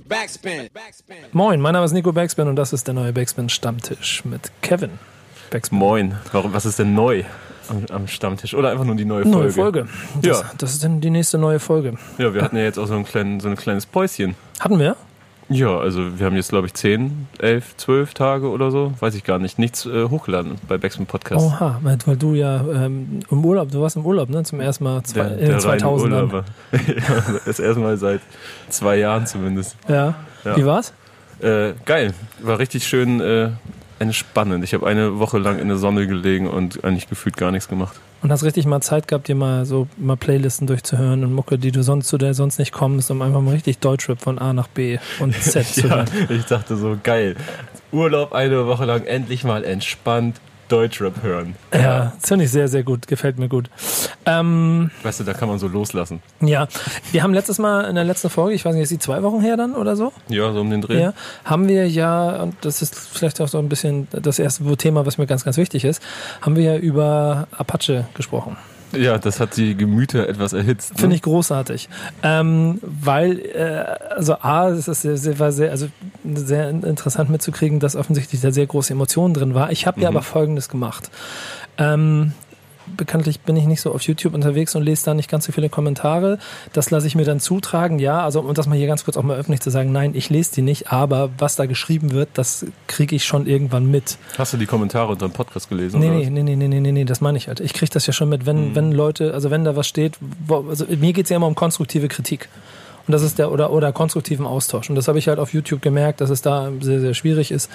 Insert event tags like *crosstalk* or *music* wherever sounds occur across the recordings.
Backspin. Moin, mein Name ist Nico Backspin und das ist der neue Backspin Stammtisch mit Kevin. Backspin. Moin. Warum, was ist denn neu am, am Stammtisch? Oder einfach nur die neue Folge? Neue Folge. Das, Ja. das ist dann die nächste neue Folge. Ja, wir hatten ja jetzt auch so ein, klein, so ein kleines Päuschen. Hatten wir? Ja, also wir haben jetzt, glaube ich, 10, 11, 12 Tage oder so. Weiß ich gar nicht. Nichts äh, hochgeladen bei Backspin Podcast. Oha, weil du ja ähm, im Urlaub, du warst im Urlaub, ne? Zum ersten Mal zwei, in den 2000ern. Urlauber. ja, das erste Mal seit zwei Jahren zumindest. Ja. Ja. Wie war's? Äh, geil. War richtig schön äh, entspannend. Ich habe eine Woche lang in der Sonne gelegen und eigentlich gefühlt gar nichts gemacht. Und hast richtig mal Zeit gehabt, dir mal so mal Playlisten durchzuhören und Mucke, die du sonst zu der sonst nicht kommst, um einfach mal richtig Deutschrap von A nach B und Z *laughs* zu Ja, hören. ich dachte so, geil. Urlaub eine Woche lang endlich mal entspannt Deutschrap hören. Ja, das finde ich sehr, sehr gut. Gefällt mir gut. Ähm, Weißt du, da kann man so loslassen. ja, wir haben letztes Mal in der letzten Folge, ich weiß nicht, ist die zwei Wochen her dann oder so? Ja, so um den Dreh. Ja, haben wir ja, und das ist vielleicht auch so ein bisschen das erste Thema, was mir ganz, ganz wichtig ist, haben wir ja über Apache gesprochen. Ja, das hat die Gemüter etwas erhitzt. ne? Finde ich großartig. Ähm, weil, äh, also A, es ist sehr, sehr, war sehr, also sehr interessant mitzukriegen, dass offensichtlich da sehr große Emotionen drin war. Ich habe ja Mhm. aber Folgendes gemacht. Ähm, bekanntlich bin ich nicht so auf YouTube unterwegs und lese da nicht ganz so viele Kommentare. Das lasse ich mir dann zutragen, ja. Also um das mal hier ganz kurz auch mal öffentlich zu sagen, nein, ich lese die nicht, aber was da geschrieben wird, das kriege ich schon irgendwann mit. Hast du die Kommentare unter dem Podcast gelesen? Nee, oder nee, nee, nee, nee, nee, nee, das meine ich halt. Ich kriege das ja schon mit, wenn, wenn Leute, also wenn da was steht, wo, also mir geht's ja immer um konstruktive Kritik. Und das ist der, oder, oder konstruktiven Austausch. Und das habe ich halt auf YouTube gemerkt, dass es da sehr, sehr schwierig ist,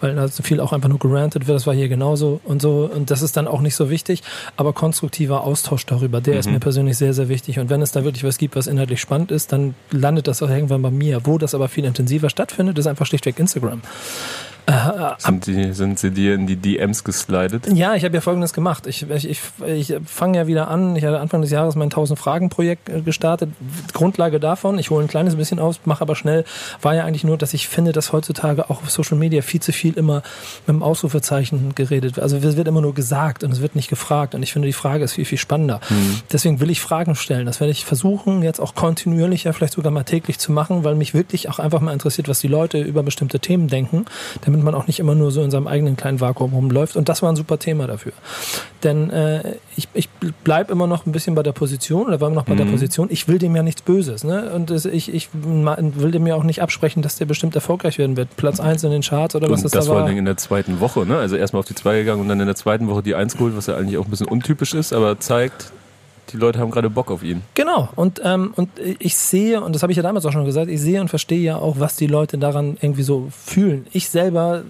weil da so viel auch einfach nur gerantet wird. Das war hier genauso und so. Und das ist dann auch nicht so wichtig. Aber konstruktiver Austausch darüber, der ist mir persönlich sehr, sehr wichtig. Und wenn es da wirklich was gibt, was inhaltlich spannend ist, dann landet das auch irgendwann bei mir. Wo das aber viel intensiver stattfindet, ist einfach schlichtweg Instagram. Sind, die, sind sie dir in die DMs geslidet? Ja, ich habe ja Folgendes gemacht. Ich, ich, ich, ich fange ja wieder an. Ich hatte Anfang des Jahres mein 1000 Fragen Projekt äh, gestartet. Grundlage davon, ich hole ein kleines bisschen aus, mache aber schnell, war ja eigentlich nur, dass ich finde, dass heutzutage auch auf Social Media viel zu viel immer mit dem Ausrufezeichen geredet wird. Also es wird immer nur gesagt und es wird nicht gefragt. Und ich finde, die Frage ist viel, viel spannender. Deswegen will ich Fragen stellen. Das werde ich versuchen, jetzt auch kontinuierlicher, vielleicht sogar mal täglich zu machen, weil mich wirklich auch einfach mal interessiert, was die Leute über bestimmte Themen denken, damit man auch nicht immer nur so in seinem eigenen kleinen Vakuum rumläuft. Und das war ein super Thema dafür. Denn äh, ich, ich bleib immer noch ein bisschen bei der Position oder war immer noch bei der Position. Ich will dem ja nichts Böses. Ne? Und es, ich, ich will dem ja auch nicht absprechen, dass der bestimmt erfolgreich werden wird. Platz eins in den Charts oder was Und das, das da vor war. allen Dingen in der zweiten Woche, ne? Also erstmal auf die zwei gegangen und dann in der zweiten Woche die eins geholt, was ja eigentlich auch ein bisschen untypisch ist, aber zeigt, die Leute haben gerade Bock auf ihn. Genau, und, ähm, und ich sehe, und das habe ich ja damals auch schon gesagt, ich sehe und verstehe ja auch, was die Leute daran irgendwie so fühlen. Ich selber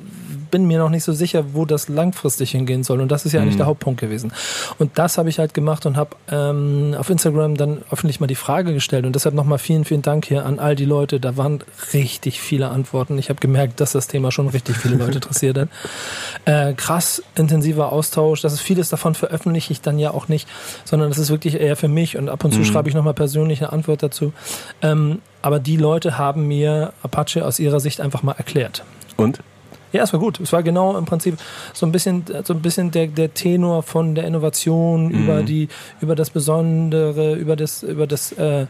bin mir noch nicht so sicher, wo das langfristig hingehen soll. Und das ist ja eigentlich der Hauptpunkt gewesen. Und das habe ich halt gemacht und habe ähm, auf Instagram dann öffentlich mal die Frage gestellt. Und deshalb nochmal vielen, vielen Dank hier an all die Leute. Da waren richtig viele Antworten. Ich habe gemerkt, dass das Thema schon richtig viele Leute *laughs* interessiert hat. Äh, krass intensiver Austausch. Das ist vieles davon veröffentliche ich dann ja auch nicht, sondern das ist wirklich eher für mich und ab und zu schreibe ich nochmal persönlich eine Antwort dazu. Ähm, aber die Leute haben mir Apache aus ihrer Sicht einfach mal erklärt. Und? Ja, es war gut. Es war genau im Prinzip so ein bisschen, so ein bisschen der, der Tenor von der Innovation über die, über das Besondere, über das, über das äh,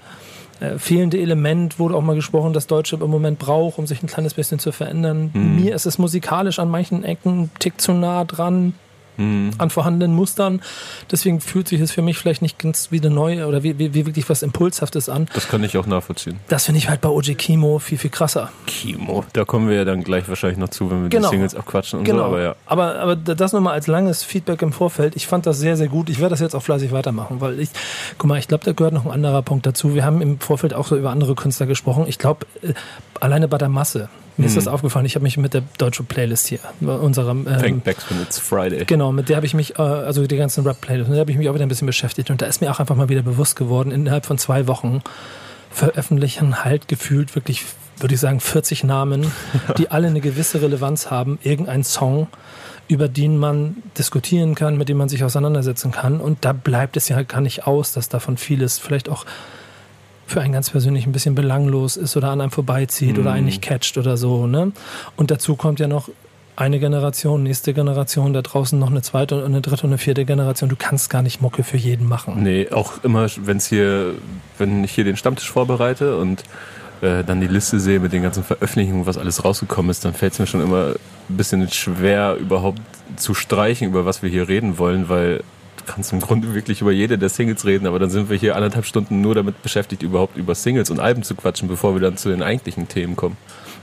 äh, fehlende Element wurde auch mal gesprochen, das Deutschrap im Moment braucht, um sich ein kleines bisschen zu verändern. Mir ist es musikalisch an manchen Ecken ein Tick zu nah dran an vorhandenen Mustern. Deswegen fühlt sich es für mich vielleicht nicht ganz wie eine neue oder wie, wie, wie wirklich was Impulshaftes an. Das kann ich auch nachvollziehen. Das finde ich halt bei OG Kimo viel, viel krasser. Kimo. Da kommen wir ja dann gleich wahrscheinlich noch zu, wenn wir Genau. die Singles abquatschen und Genau. so, aber ja. aber, aber das nochmal als langes Feedback im Vorfeld. Ich fand das sehr, sehr gut. Ich werde das jetzt auch fleißig weitermachen, weil ich, guck mal, ich glaube, da gehört noch ein anderer Punkt dazu. Wir haben im Vorfeld auch so über andere Künstler gesprochen. Ich glaube, äh, alleine bei der Masse. Mir ist das aufgefallen. Ich habe mich mit der deutschen Playlist hier, bei unserem, ähm, Thank Backspin, it's Friday. Genau, mit der habe ich mich, äh, also die ganzen Rap-Playlists, mit der habe ich mich auch wieder ein bisschen beschäftigt. Und da ist mir auch einfach mal wieder bewusst geworden, innerhalb von zwei Wochen veröffentlichen halt gefühlt wirklich, würde ich sagen, 40 Namen, *laughs* die alle eine gewisse Relevanz haben, irgendein Song, über den man diskutieren kann, mit dem man sich auseinandersetzen kann. Und da bleibt es ja halt gar nicht aus, dass davon vieles vielleicht auch für einen ganz persönlich ein bisschen belanglos ist oder an einem vorbeizieht oder einen nicht catcht oder so. Ne? Und dazu kommt ja noch eine Generation, nächste Generation, da draußen noch eine zweite und eine dritte und eine vierte Generation. Du kannst gar nicht Mucke für jeden machen. Nee, auch immer, wenn es hier, wenn ich hier den Stammtisch vorbereite und äh, dann die Liste sehe mit den ganzen Veröffentlichungen, was alles rausgekommen ist, dann fällt es mir schon immer ein bisschen schwer, überhaupt zu streichen, über was wir hier reden wollen, weil kannst im Grunde wirklich über jede der Singles reden, aber dann sind wir hier anderthalb Stunden nur damit beschäftigt, überhaupt über Singles und Alben zu quatschen, bevor wir dann zu den eigentlichen Themen kommen.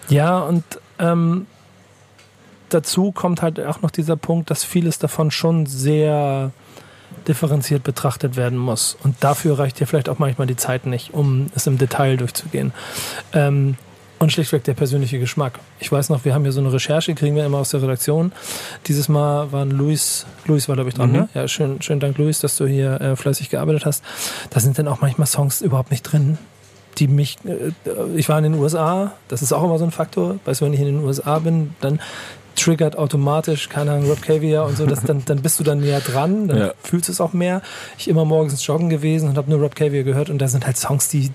Ja, und ähm, dazu kommt halt auch noch dieser Punkt, dass vieles davon schon sehr differenziert betrachtet werden muss. Und dafür reicht dir vielleicht auch manchmal die Zeit nicht, um es im Detail durchzugehen. Ähm, und schlichtweg der persönliche Geschmack. Ich weiß noch, wir haben hier so eine Recherche, kriegen wir immer aus der Redaktion. Dieses Mal waren Luis, Luis war glaube ich dran, mhm. ne? Ja, schön, schönen Dank, Luis, dass du hier äh, fleißig gearbeitet hast. Da sind dann auch manchmal Songs überhaupt nicht drin, die mich, äh, ich war in den USA, das ist auch immer so ein Faktor, weißt du, wenn ich in den USA bin, dann triggert automatisch, keine Ahnung, Rob Caviar und so, das, dann, dann bist du dann näher dran, dann ja. fühlst du es auch mehr. Ich immer morgens joggen gewesen und habe nur Rob Caviar gehört und da sind halt Songs, die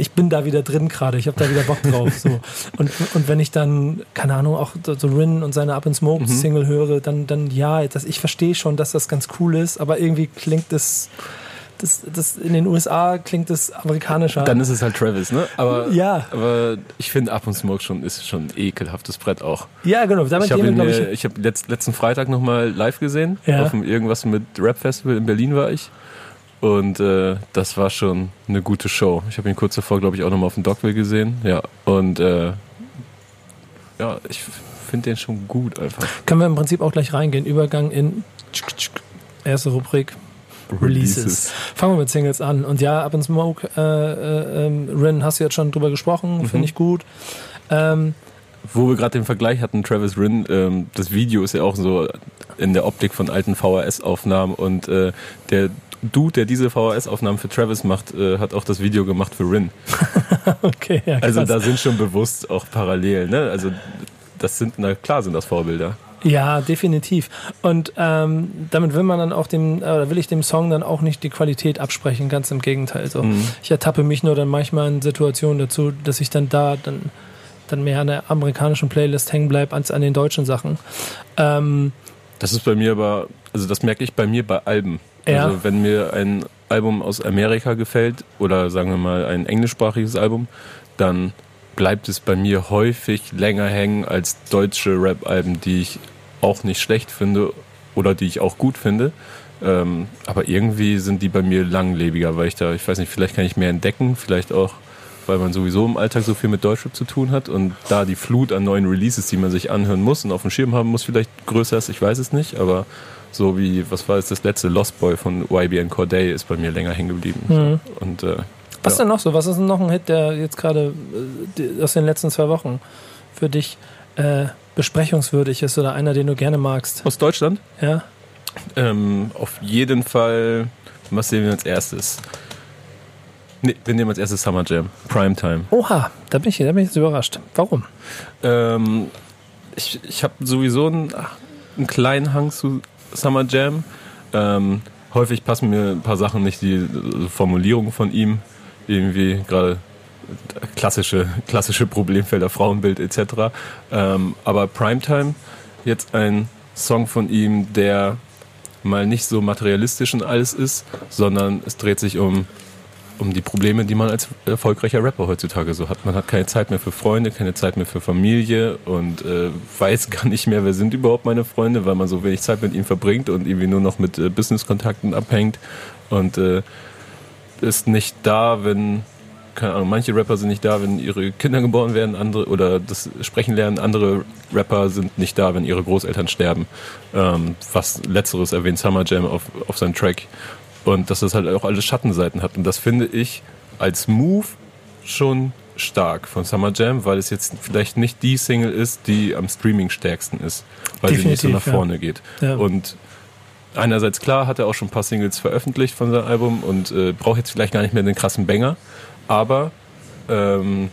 ich bin da wieder drin gerade, ich habe da wieder Bock drauf. So. Und, und wenn ich dann, keine Ahnung, auch so Rin und seine Up and Smoke mhm. Single höre, dann, dann ja, das, ich verstehe schon, dass das ganz cool ist, aber irgendwie klingt es das, das in den USA klingt das amerikanischer. Dann ist es halt Travis, ne? Aber, ja. aber ich finde Up and Smoke schon ist schon ein ekelhaftes Brett auch. Ja, genau. Damit ich habe ich, ich hab letzt, letzten Freitag nochmal live gesehen. Ja. Auf dem irgendwas mit Rap Festival in Berlin war ich. Und äh, das war schon eine gute Show. Ich habe ihn kurz davor, glaube ich, auch nochmal auf dem Dockville gesehen. Ja. Und äh, ja, ich finde den schon gut einfach. Können wir im Prinzip auch gleich reingehen. Übergang in erste Rubrik. Releases. Fangen wir mit Singles an. Und ja, Up in Smoke, äh, äh, ähm, Rin, hast du jetzt schon drüber gesprochen, mhm. finde ich gut. Ähm, Wo wir gerade den Vergleich hatten, Travis Rin, ähm, das Video ist ja auch so in der Optik von alten VHS-Aufnahmen und äh, der Dude, der diese VHS-Aufnahmen für Travis macht, äh, hat auch das Video gemacht für Rin. *laughs* okay, ja, Also da sind schon bewusst auch Parallelen. Ne? Also das sind, na klar sind das Vorbilder. Ja, definitiv. Und ähm, damit will man dann auch dem, oder will ich dem Song dann auch nicht die Qualität absprechen, ganz im Gegenteil. So. Mhm. Ich ertappe mich nur dann manchmal in Situationen dazu, dass ich dann da dann, dann mehr an der amerikanischen Playlist hängen bleibe als an den deutschen Sachen. Ähm, das ist bei mir aber, also das merke ich bei mir bei Alben. Ja. Also wenn mir ein Album aus Amerika gefällt oder sagen wir mal ein englischsprachiges Album, dann bleibt es bei mir häufig länger hängen als deutsche Rap-Alben, die ich auch nicht schlecht finde oder die ich auch gut finde. Ähm, aber irgendwie sind die bei mir langlebiger, weil ich da, ich weiß nicht, vielleicht kann ich mehr entdecken, vielleicht auch, weil man sowieso im Alltag so viel mit Deutschrap zu tun hat und da die Flut an neuen Releases, die man sich anhören muss und auf dem Schirm haben muss, vielleicht größer ist, ich weiß es nicht, aber so wie, was war jetzt das letzte, Lost Boy von YBN Corday ist bei mir länger hängen geblieben. Mhm. Und äh, was ja. denn noch so? Was ist denn noch ein Hit, der jetzt gerade äh, aus den letzten zwei Wochen für dich äh, besprechungswürdig ist oder einer, den du gerne magst? Aus Deutschland? Ja. Ähm, auf jeden Fall, was sehen wir als erstes? Nee, wir nehmen als erstes Summer Jam, Primetime. Oha, da bin ich, da bin ich jetzt überrascht. Warum? Ähm, ich ich habe sowieso einen, einen kleinen Hang zu Summer Jam. Ähm, häufig passen mir ein paar Sachen nicht, die Formulierungen von ihm irgendwie gerade klassische, klassische Problemfelder, Frauenbild etc. Ähm, aber Primetime, jetzt ein Song von ihm, der mal nicht so materialistisch und alles ist, sondern es dreht sich um, um die Probleme, die man als erfolgreicher Rapper heutzutage so hat. Man hat keine Zeit mehr für Freunde, keine Zeit mehr für Familie und äh, weiß *laughs* gar nicht mehr, wer sind überhaupt meine Freunde, weil man so wenig Zeit mit ihnen verbringt und irgendwie nur noch mit äh, Business-Kontakten abhängt und äh, ist nicht da, wenn, keine Ahnung, manche Rapper sind nicht da, wenn ihre Kinder geboren werden, andere oder das Sprechen lernen, andere Rapper sind nicht da, wenn ihre Großeltern sterben. Ähm, was letzteres erwähnt Summer Jam auf, auf seinem Track. Und dass das halt auch alle Schattenseiten hat. Und das finde ich als Move schon stark von Summer Jam, weil es jetzt vielleicht nicht die Single ist, die am Streaming stärksten ist, weil Definitiv, sie nicht so nach vorne ja. geht. Ja. Und einerseits klar, hat er auch schon ein paar Singles veröffentlicht von seinem Album und äh, braucht jetzt vielleicht gar nicht mehr den krassen Banger, aber ähm,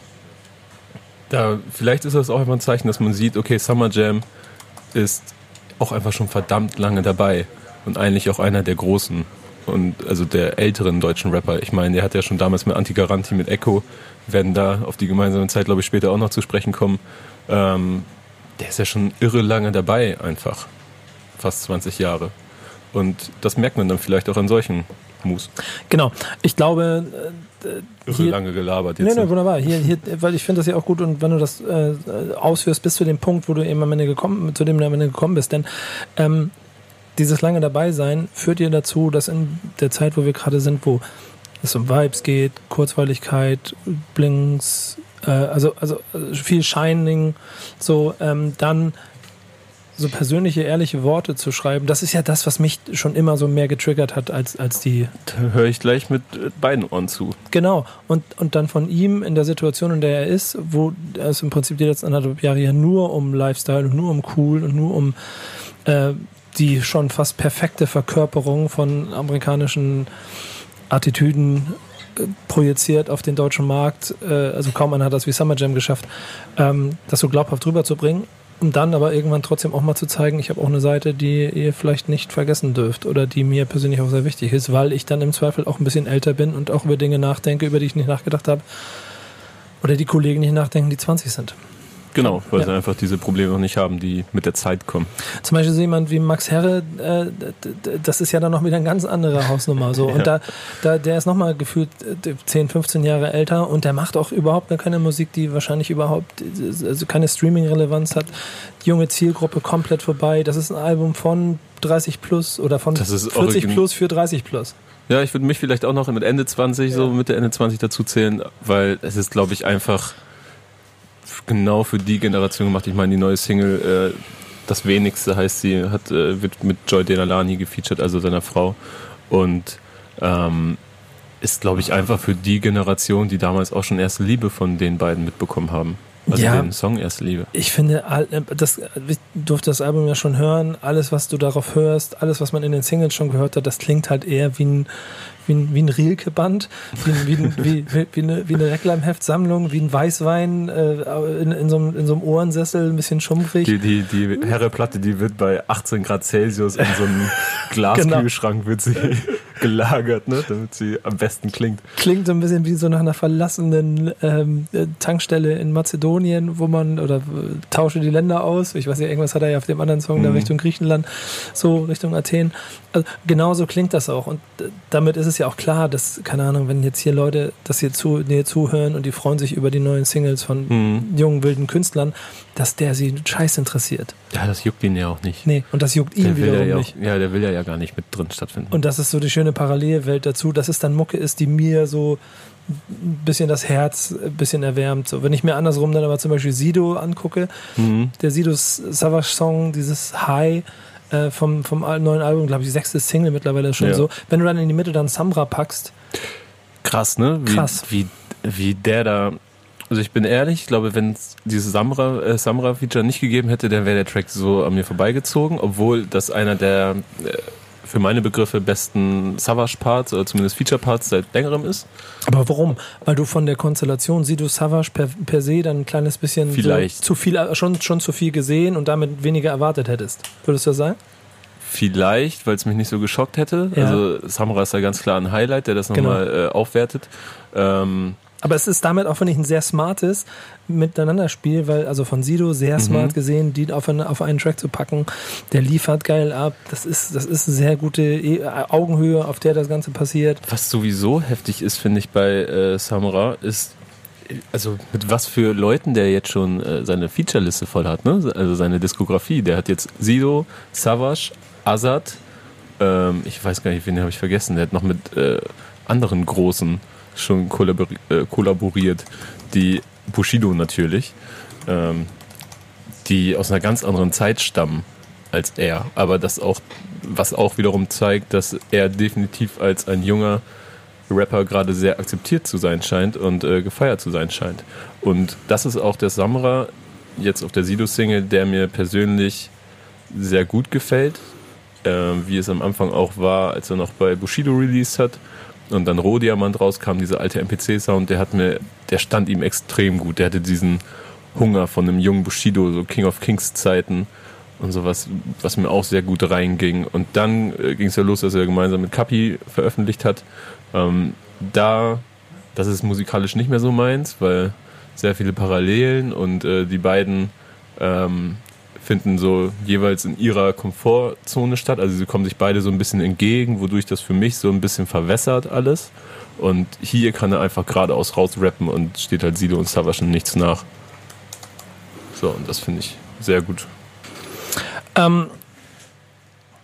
da, vielleicht ist das auch einfach ein Zeichen, dass man sieht, okay, Summer Jam ist auch einfach schon verdammt lange dabei und eigentlich auch einer der großen und also der älteren deutschen Rapper. Ich meine, der hat ja schon damals mit Anti-Garanti, mit Echo, werden da auf die gemeinsame Zeit, glaube ich, später auch noch zu sprechen kommen. Ähm, der ist ja schon irre lange dabei, einfach. Fast 20 Jahre. Und das merkt man dann vielleicht auch an solchen Moves. Genau. Ich glaube, hier, lange gelabert jetzt. Nee, nee, wunderbar. Hier, hier, weil ich finde das ja auch gut und wenn du das äh, ausführst bis zu dem Punkt, wo du eben am Ende gekommen, zu dem du am Ende gekommen bist, denn ähm, dieses lange dabei sein führt dir dazu, dass in der Zeit, wo wir gerade sind, wo es um Vibes geht, Kurzweiligkeit, Blinks, äh, also, also viel Shining, so, ähm, dann so persönliche, ehrliche Worte zu schreiben, das ist ja das, was mich schon immer so mehr getriggert hat als, als die. Da höre ich gleich mit beiden Ohren zu. Genau. Und, und dann von ihm in der Situation, in der er ist, wo es im Prinzip die letzten anderthalb Jahre ja nur um Lifestyle und nur um cool und nur um äh, die schon fast perfekte Verkörperung von amerikanischen Attitüden äh, projiziert auf den deutschen Markt. Äh, also kaum einer hat das wie Summer Jam geschafft, ähm, das so glaubhaft rüberzubringen um dann aber irgendwann trotzdem auch mal zu zeigen, ich habe auch eine Seite, die ihr vielleicht nicht vergessen dürft oder die mir persönlich auch sehr wichtig ist, weil ich dann im Zweifel auch ein bisschen älter bin und auch über Dinge nachdenke, über die ich nicht nachgedacht habe oder die Kollegen nicht nachdenken, die 20 sind. Genau, weil ja. sie einfach diese Probleme noch nicht haben, die mit der Zeit kommen. Zum Beispiel so jemand wie Max Herre, äh, das ist ja dann noch wieder eine ganz andere Hausnummer. So. *laughs* Und ja. da, da, der ist nochmal gefühlt 10, äh, 15 Jahre älter und der macht auch überhaupt gar keine Musik, die wahrscheinlich überhaupt also keine Streaming-Relevanz hat. junge Zielgruppe komplett vorbei. Das ist ein Album von 30 plus oder von 40 plus für 30 plus. Ja, ich würde mich vielleicht auch noch mit Ende 20, ja. so Mitte Ende 20 dazu zählen, weil es ist, glaube ich, einfach genau für die Generation gemacht. Ich meine, die neue Single, äh, das wenigste heißt sie, hat, äh, wird mit Joy Denalani gefeatured, also seiner Frau. Und ähm, ist, glaube ich, einfach für die Generation, die damals auch schon erste Liebe von den beiden mitbekommen haben. Also ja, den Song Erste Liebe. Ich finde, äh, das, ich durfte das Album ja schon hören. Alles, was du darauf hörst, alles, was man in den Singles schon gehört hat, das klingt halt eher wie ein, wie ein, wie ein Rilke-Band, wie, wie, wie, wie, eine, wie eine Reklamheftsammlung, wie ein Weißwein äh, in, in, so einem, in so einem Ohrensessel, ein bisschen schumpfig. Die, die, die Herreplatte, die wird bei 18 Grad Celsius in so einem *laughs* Glaskühlschrank genau. wird sie gelagert, ne, damit sie am besten klingt. Klingt so ein bisschen wie so nach einer verlassenen ähm, Tankstelle in Mazedonien, wo man, oder äh, tausche die Länder aus. Ich weiß nicht, irgendwas hat er ja auf dem anderen Song mhm. da Richtung Griechenland, so Richtung Athen. Also, genauso klingt das auch. Und äh, damit ist es ja auch klar, dass, keine Ahnung, wenn jetzt hier Leute das hier, zu, hier zuhören und die freuen sich über die neuen Singles von mhm. jungen, wilden Künstlern, dass der sie scheiß interessiert. Ja, das juckt ihn ja auch nicht. Nee, und das juckt ihn wiederum ja nicht. Ja, der will ja, ja gar nicht mit drin stattfinden. Und das ist so die schöne Parallelwelt dazu, dass es dann Mucke ist, die mir so ein bisschen das Herz ein bisschen erwärmt. So, wenn ich mir andersrum dann aber zum Beispiel Sido angucke, mhm. der Sido Savage Song, dieses High, äh, vom, vom neuen Album, glaube ich, die sechste Single mittlerweile schon ja. so. Wenn du dann in die Mitte dann Samra packst. Krass, ne? Wie, Krass. Wie, wie der da. Also ich bin ehrlich, ich glaube, wenn es dieses Samra, äh, Samra-Feature nicht gegeben hätte, dann wäre der Track so an mir vorbeigezogen, obwohl das einer der äh, für meine Begriffe besten Savage-Parts oder zumindest Feature-Parts seit längerem ist. Aber warum? Weil du von der Konstellation siehst du Savage per, per se dann ein kleines bisschen Vielleicht. So zu viel, schon, schon zu viel gesehen und damit weniger erwartet hättest. Würdest du das sagen? Vielleicht, weil es mich nicht so geschockt hätte. Ja. Also Samra ist ja ganz klar ein Highlight, der das nochmal genau. äh, aufwertet. Ähm, aber es ist damit auch, finde ich, ein sehr smartes Miteinanderspiel, weil, also von Sido sehr mhm. smart gesehen, die auf, eine, auf einen Track zu packen, der liefert geil ab. Das ist, das ist eine sehr gute e Augenhöhe, auf der das Ganze passiert. Was sowieso heftig ist, finde ich, bei äh, Samra, ist, also mit was für Leuten der jetzt schon äh, seine Featureliste voll hat, ne? Also seine Diskografie. Der hat jetzt Sido, Savage, Azad, ähm, ich weiß gar nicht, wen habe ich vergessen. Der hat noch mit äh, anderen großen schon äh, kollaboriert, die Bushido natürlich, ähm, die aus einer ganz anderen Zeit stammen als er, aber das auch, was auch wiederum zeigt, dass er definitiv als ein junger Rapper gerade sehr akzeptiert zu sein scheint und äh, gefeiert zu sein scheint. Und das ist auch der Samra jetzt auf der Sido-Single, der mir persönlich sehr gut gefällt, äh, wie es am Anfang auch war, als er noch bei Bushido released hat und dann Rohdiamant rauskam, dieser alte MPC-Sound, der hat mir, der stand ihm extrem gut. Der hatte diesen Hunger von einem jungen Bushido, so King of Kings Zeiten und sowas, was mir auch sehr gut reinging. Und dann äh, ging es ja los, dass er gemeinsam mit Kapi veröffentlicht hat. Ähm, da, das ist musikalisch nicht mehr so meins, weil sehr viele Parallelen und äh, die beiden ähm, finden so jeweils in ihrer Komfortzone statt. Also sie kommen sich beide so ein bisschen entgegen, wodurch das für mich so ein bisschen verwässert alles. Und hier kann er einfach geradeaus rausrappen und steht halt Sido und Savage nichts nach. So, und das finde ich sehr gut. Ähm,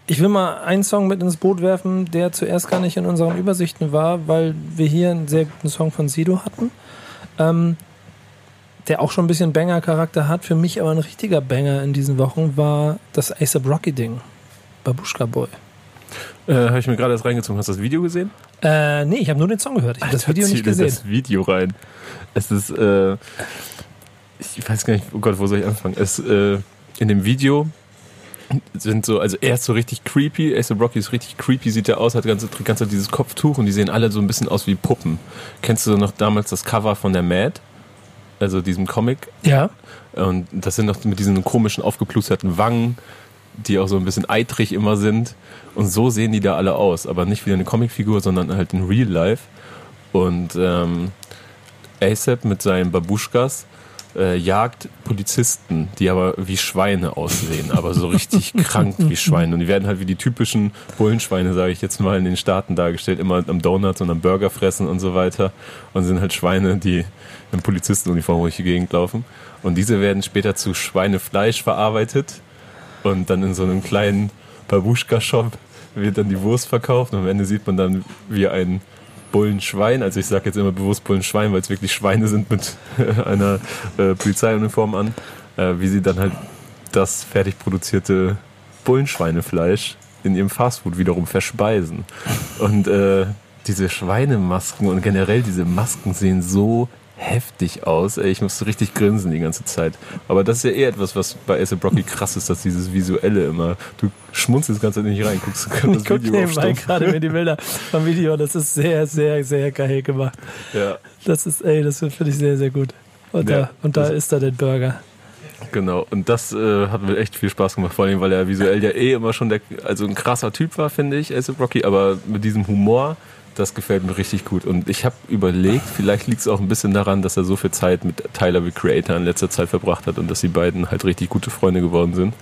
ich will mal einen Song mit ins Boot werfen, der zuerst gar nicht in unseren Übersichten war, weil wir hier einen sehr guten Song von Sido hatten. Ähm, der auch schon ein bisschen Banger-Charakter hat. Für mich aber ein richtiger Banger in diesen Wochen war das ASAP Rocky-Ding. Babushka Boy. Äh, habe ich mir gerade erst reingezogen. Hast du das Video gesehen? Äh, nee, ich habe nur den Song gehört. Ich habe das Video nicht gesehen. das Video rein. Es ist, äh, ich weiß gar nicht, oh Gott, wo soll ich anfangen? Es, äh, in dem Video sind so, also er ist so richtig creepy, Ace Rocky ist richtig creepy, sieht er aus, hat ganz, ganz dieses Kopftuch und die sehen alle so ein bisschen aus wie Puppen. Kennst du noch damals das Cover von der Mad? Also diesem Comic? Ja. Und das sind noch mit diesen komischen aufgeplusterten Wangen, die auch so ein bisschen eitrig immer sind. Und so sehen die da alle aus, aber nicht wie eine Comicfigur, sondern halt in Real Life. Und ähm, ASAP mit seinen Babuschkas äh, jagt Polizisten, die aber wie Schweine aussehen, aber so richtig *laughs* krank wie Schweine. Und die werden halt wie die typischen Bullenschweine, sage ich jetzt mal, in den Staaten dargestellt, immer am Donuts und am Burger fressen und so weiter. Und sind halt Schweine, die in Polizistenuniform durch die Gegend laufen. Und diese werden später zu Schweinefleisch verarbeitet und dann in so einem kleinen Babuschka-Shop wird dann die Wurst verkauft und am Ende sieht man dann, wie ein Bullenschwein, also ich sage jetzt immer bewusst Bullenschwein, weil es wirklich Schweine sind mit einer äh, Polizeiuniform an, äh, wie sie dann halt das fertig produzierte Bullenschweinefleisch in ihrem Fastfood wiederum verspeisen. Und äh, diese Schweinemasken und generell diese Masken sehen so heftig aus. Ey, ich musste richtig grinsen die ganze Zeit. Aber das ist ja eher etwas, was bei A$AP Brocky krass ist, dass dieses Visuelle immer. Du schmunzelst ganz nicht rein, guckst das ich guck Video nebenbei gerade mir die Bilder *laughs* vom Video. Das ist sehr, sehr, sehr geil gemacht. Ja. Das ist, ey, das finde ich sehr, sehr gut. Und ja, da, und da ist da der Burger. Genau, und das äh, hat mir echt viel Spaß gemacht, vor allem, weil er visuell ja eh immer schon der, also ein krasser Typ war, finde ich, A$AP Rocky, aber mit diesem Humor das gefällt mir richtig gut. Und ich habe überlegt, vielleicht liegt es auch ein bisschen daran, dass er so viel Zeit mit Tyler the Creator in letzter Zeit verbracht hat und dass die beiden halt richtig gute Freunde geworden sind.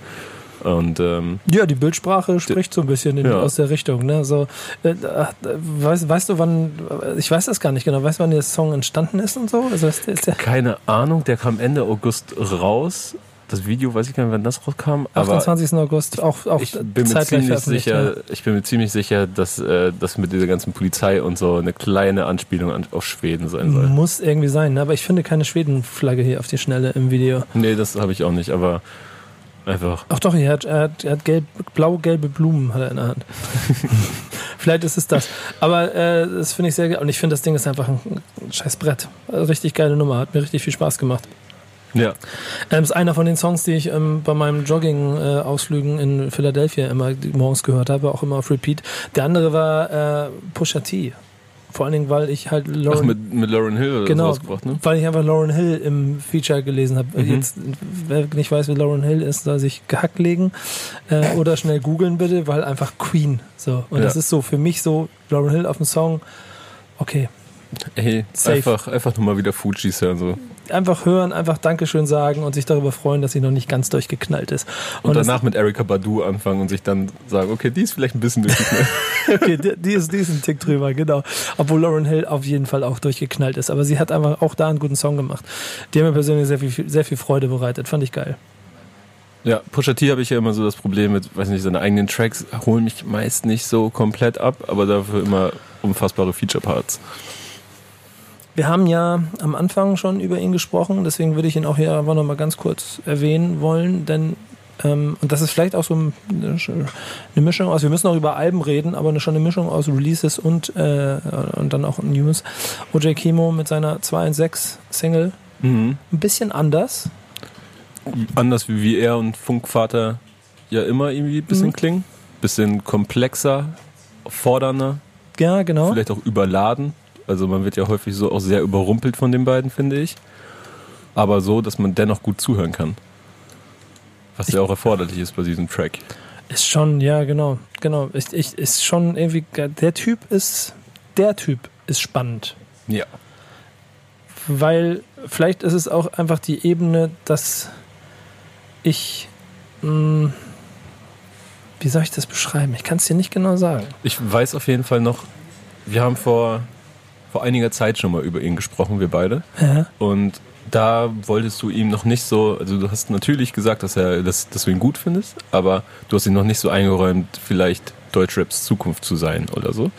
Und, ähm, ja, die Bildsprache spricht so ein bisschen in, ja. aus der Richtung. Ne? So, äh, weißt, weißt du, wann, ich weiß das gar nicht genau, weißt du, wann der Song entstanden ist und so? Also ist der, Keine Ahnung, der kam Ende August raus das Video, weiß ich gar nicht, wann das rauskam. 28. August, auch, auch ich bin mir ziemlich sicher, ja. Ich bin mir ziemlich sicher, dass äh, das mit dieser ganzen Polizei und so eine kleine Anspielung auf Schweden sein soll. Muss irgendwie sein, ne? aber ich finde keine Schwedenflagge hier auf die Schnelle im Video. Nee, das habe ich auch nicht, aber einfach. Ach doch, er hat, er hat, hat gelb, blau-gelbe Blumen hat er in der Hand. *laughs* Vielleicht ist es das. Aber äh, das finde ich sehr geil. Und ich finde, das Ding ist einfach ein scheiß Brett. Richtig geile Nummer. Hat mir richtig viel Spaß gemacht. Ja. Ähm, ist einer von den Songs, die ich ähm, bei meinem Jogging-Ausflügen äh, in Philadelphia immer morgens gehört habe, auch immer auf Repeat. Der andere war äh, Pusha T. Vor allen Dingen, weil ich halt Lauren, Ach, mit, mit Lauren Hill genau, rausgebracht, ne? Weil ich einfach Lauren Hill im Feature gelesen habe. Mhm. Jetzt, wer nicht weiß, wie Lauren Hill ist, soll sich gehackt legen äh, oder schnell googeln bitte, weil einfach Queen. So. Und ja. das ist so für mich so, Lauren Hill auf dem Song, okay. Ey, Safe. einfach, einfach nochmal wieder Fujis hören. So einfach hören, einfach Dankeschön sagen und sich darüber freuen, dass sie noch nicht ganz durchgeknallt ist. Und, und danach mit Erika Badu anfangen und sich dann sagen, okay, die ist vielleicht ein bisschen durchgeknallt. *laughs* okay, die, die, ist, die ist ein Tick drüber, genau. Obwohl Lauren Hill auf jeden Fall auch durchgeknallt ist. Aber sie hat einfach auch da einen guten Song gemacht. Die haben mir persönlich sehr viel, sehr viel Freude bereitet. Fand ich geil. Ja, Pusha T habe ich ja immer so das Problem mit, weiß nicht, seine eigenen Tracks holen mich meist nicht so komplett ab, aber dafür immer unfassbare Feature-Parts. Wir haben ja am Anfang schon über ihn gesprochen, deswegen würde ich ihn auch hier einfach nochmal ganz kurz erwähnen wollen, denn ähm, und das ist vielleicht auch so eine Mischung aus, wir müssen auch über Alben reden, aber schon eine Mischung aus Releases und, äh, und dann auch News. OJ Kimo mit seiner 2 in 6 Single. Mhm. Ein bisschen anders. Anders wie, wie er und Funkvater ja immer irgendwie ein bisschen mhm. klingen. Bisschen komplexer, fordernder. Ja, genau. Vielleicht auch überladen. Also man wird ja häufig so auch sehr überrumpelt von den beiden, finde ich. Aber so, dass man dennoch gut zuhören kann. Was ich ja auch erforderlich ist bei diesem Track. Ist schon, ja, genau, genau. Ich, ich, ist schon irgendwie, der Typ ist, der Typ ist spannend. Ja. Weil vielleicht ist es auch einfach die Ebene, dass ich mh, wie soll ich das beschreiben? Ich kann es dir nicht genau sagen. Ich weiß auf jeden Fall noch, wir haben vor, vor einiger Zeit schon mal über ihn gesprochen, wir beide. Ja. Und da wolltest du ihm noch nicht so, also du hast natürlich gesagt, dass er, dass, dass du ihn gut findest, aber du hast ihn noch nicht so eingeräumt, vielleicht Deutschraps Zukunft zu sein oder so.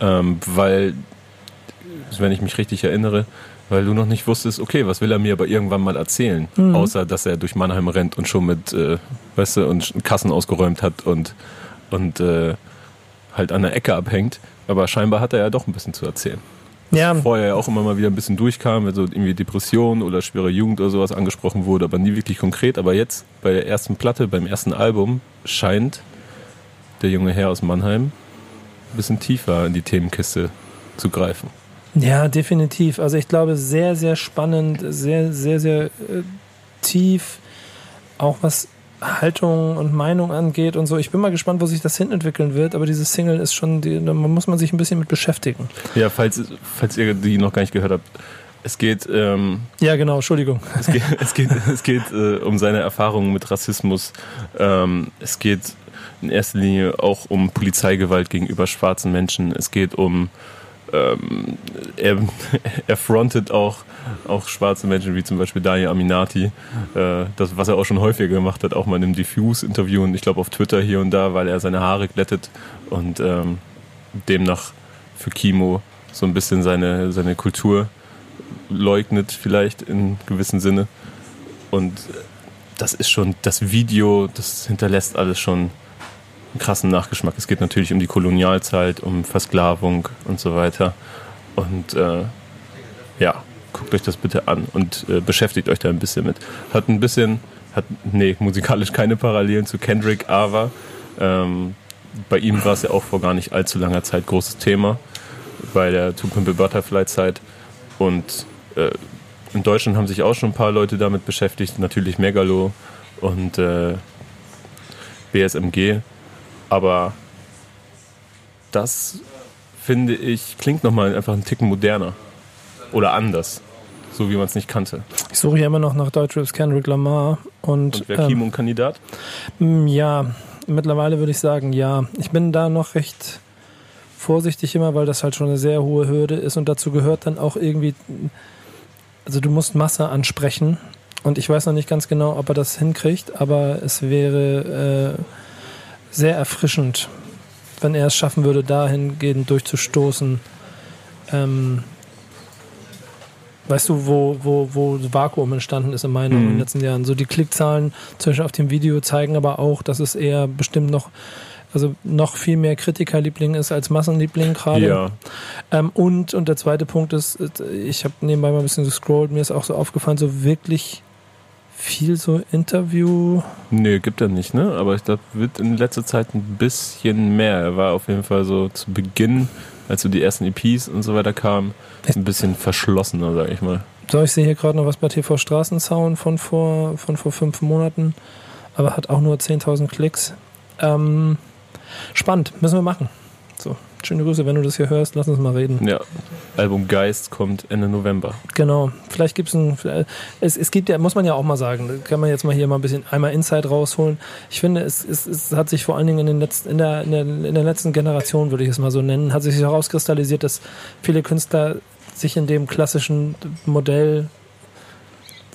Ähm, weil, wenn ich mich richtig erinnere, weil du noch nicht wusstest, okay, was will er mir aber irgendwann mal erzählen, Mhm. außer dass er durch Mannheim rennt und schon mit, äh, weißt du, und Kassen ausgeräumt hat und, und äh, halt an der Ecke abhängt. Aber scheinbar hat er ja doch ein bisschen zu erzählen. Ja, Vorher auch immer mal wieder ein bisschen durchkam, wenn so irgendwie Depression oder schwere Jugend oder sowas angesprochen wurde, aber nie wirklich konkret. Aber jetzt bei der ersten Platte, beim ersten Album, scheint der junge Herr aus Mannheim ein bisschen tiefer in die Themenkiste zu greifen. Ja, definitiv. Also ich glaube, sehr, sehr spannend, sehr, sehr, sehr äh, tief, auch was Haltung und Meinung angeht und so. Ich bin mal gespannt, wo sich das hin entwickeln wird, aber diese Single ist schon, die, da muss man sich ein bisschen mit beschäftigen. Ja, falls, falls ihr die noch gar nicht gehört habt, es geht, ähm, Ja, genau, Entschuldigung. es geht, *laughs* es geht, es geht äh, um seine Erfahrungen mit Rassismus. Ähm, es geht in erster Linie auch um Polizeigewalt gegenüber schwarzen Menschen. Es geht um ähm, er, *laughs* er frontet auch, auch schwarze Menschen, wie zum Beispiel Daniel Aminati, äh, das, was er auch schon häufiger gemacht hat, auch mal in einem Diffuse-Interview und ich glaube auf Twitter hier und da, weil er seine Haare glättet und ähm, demnach für Kimo so ein bisschen seine, seine Kultur leugnet, vielleicht in gewissem Sinne. Und das ist schon, das Video, das hinterlässt alles schon krassen Nachgeschmack. Es geht natürlich um die Kolonialzeit, um Versklavung und so weiter. Und äh, ja, guckt euch das bitte an und äh, beschäftigt euch da ein bisschen mit. Hat ein bisschen, hat, nee, musikalisch keine Parallelen zu Kendrick, aber ähm, bei ihm war es ja auch vor gar nicht allzu langer Zeit großes Thema, bei der Two Pimple Butterfly Zeit. Und äh, in Deutschland haben sich auch schon ein paar Leute damit beschäftigt, natürlich Megalo und äh, BSMG. Aber das finde ich, klingt nochmal einfach einen Ticken moderner. Oder anders. So wie man es nicht kannte. Ich suche ja immer noch nach Deutschraps Kendrick Lamar und, Und wer ähm, ein Kandidat? Mm, Ja, mittlerweile würde ich sagen, ja. Ich bin da noch recht vorsichtig immer, weil das halt schon eine sehr hohe Hürde ist und dazu gehört dann auch irgendwie, also du musst Masse ansprechen und ich weiß noch nicht ganz genau, ob er das hinkriegt, aber es wäre äh, sehr erfrischend, wenn er es schaffen würde, dahingehend durchzustoßen. Ähm, Weißt du, wo, wo, wo Vakuum entstanden ist in meinen Augen in den Mhm. letzten Jahren? So die Klickzahlen zum Beispiel auf dem Video zeigen aber auch, dass es eher bestimmt noch, also noch viel mehr Kritikerliebling ist als Massenliebling gerade. Ja. Ähm, und, und der zweite Punkt ist, ich habe nebenbei mal ein bisschen gescrollt, mir ist auch so aufgefallen, so wirklich viel so Interview. Nee, gibt er nicht, ne? Aber ich glaube, wird in letzter Zeit ein bisschen mehr. Er war auf jeden Fall so zu Beginn, als so die ersten EPs und so weiter kamen, ein bisschen verschlossener, sag ich mal. So, ich sehe hier gerade noch was bei TV Straßensound von vor, von vor fünf Monaten, aber hat auch nur 10.000 Klicks. Ähm, spannend, müssen wir machen. Schöne Grüße, wenn du das hier hörst, lass uns mal reden. Ja. Album Geist kommt Ende November. Genau, vielleicht gibt es ein, es, es gibt ja, muss man ja auch mal sagen, da kann man jetzt mal hier mal ein bisschen einmal Insight rausholen. Ich finde, es, es, es hat sich vor allen Dingen in, den letzten, in, der, in, der, in der letzten Generation, würde ich es mal so nennen, hat sich herauskristallisiert, dass viele Künstler sich in dem klassischen Modell,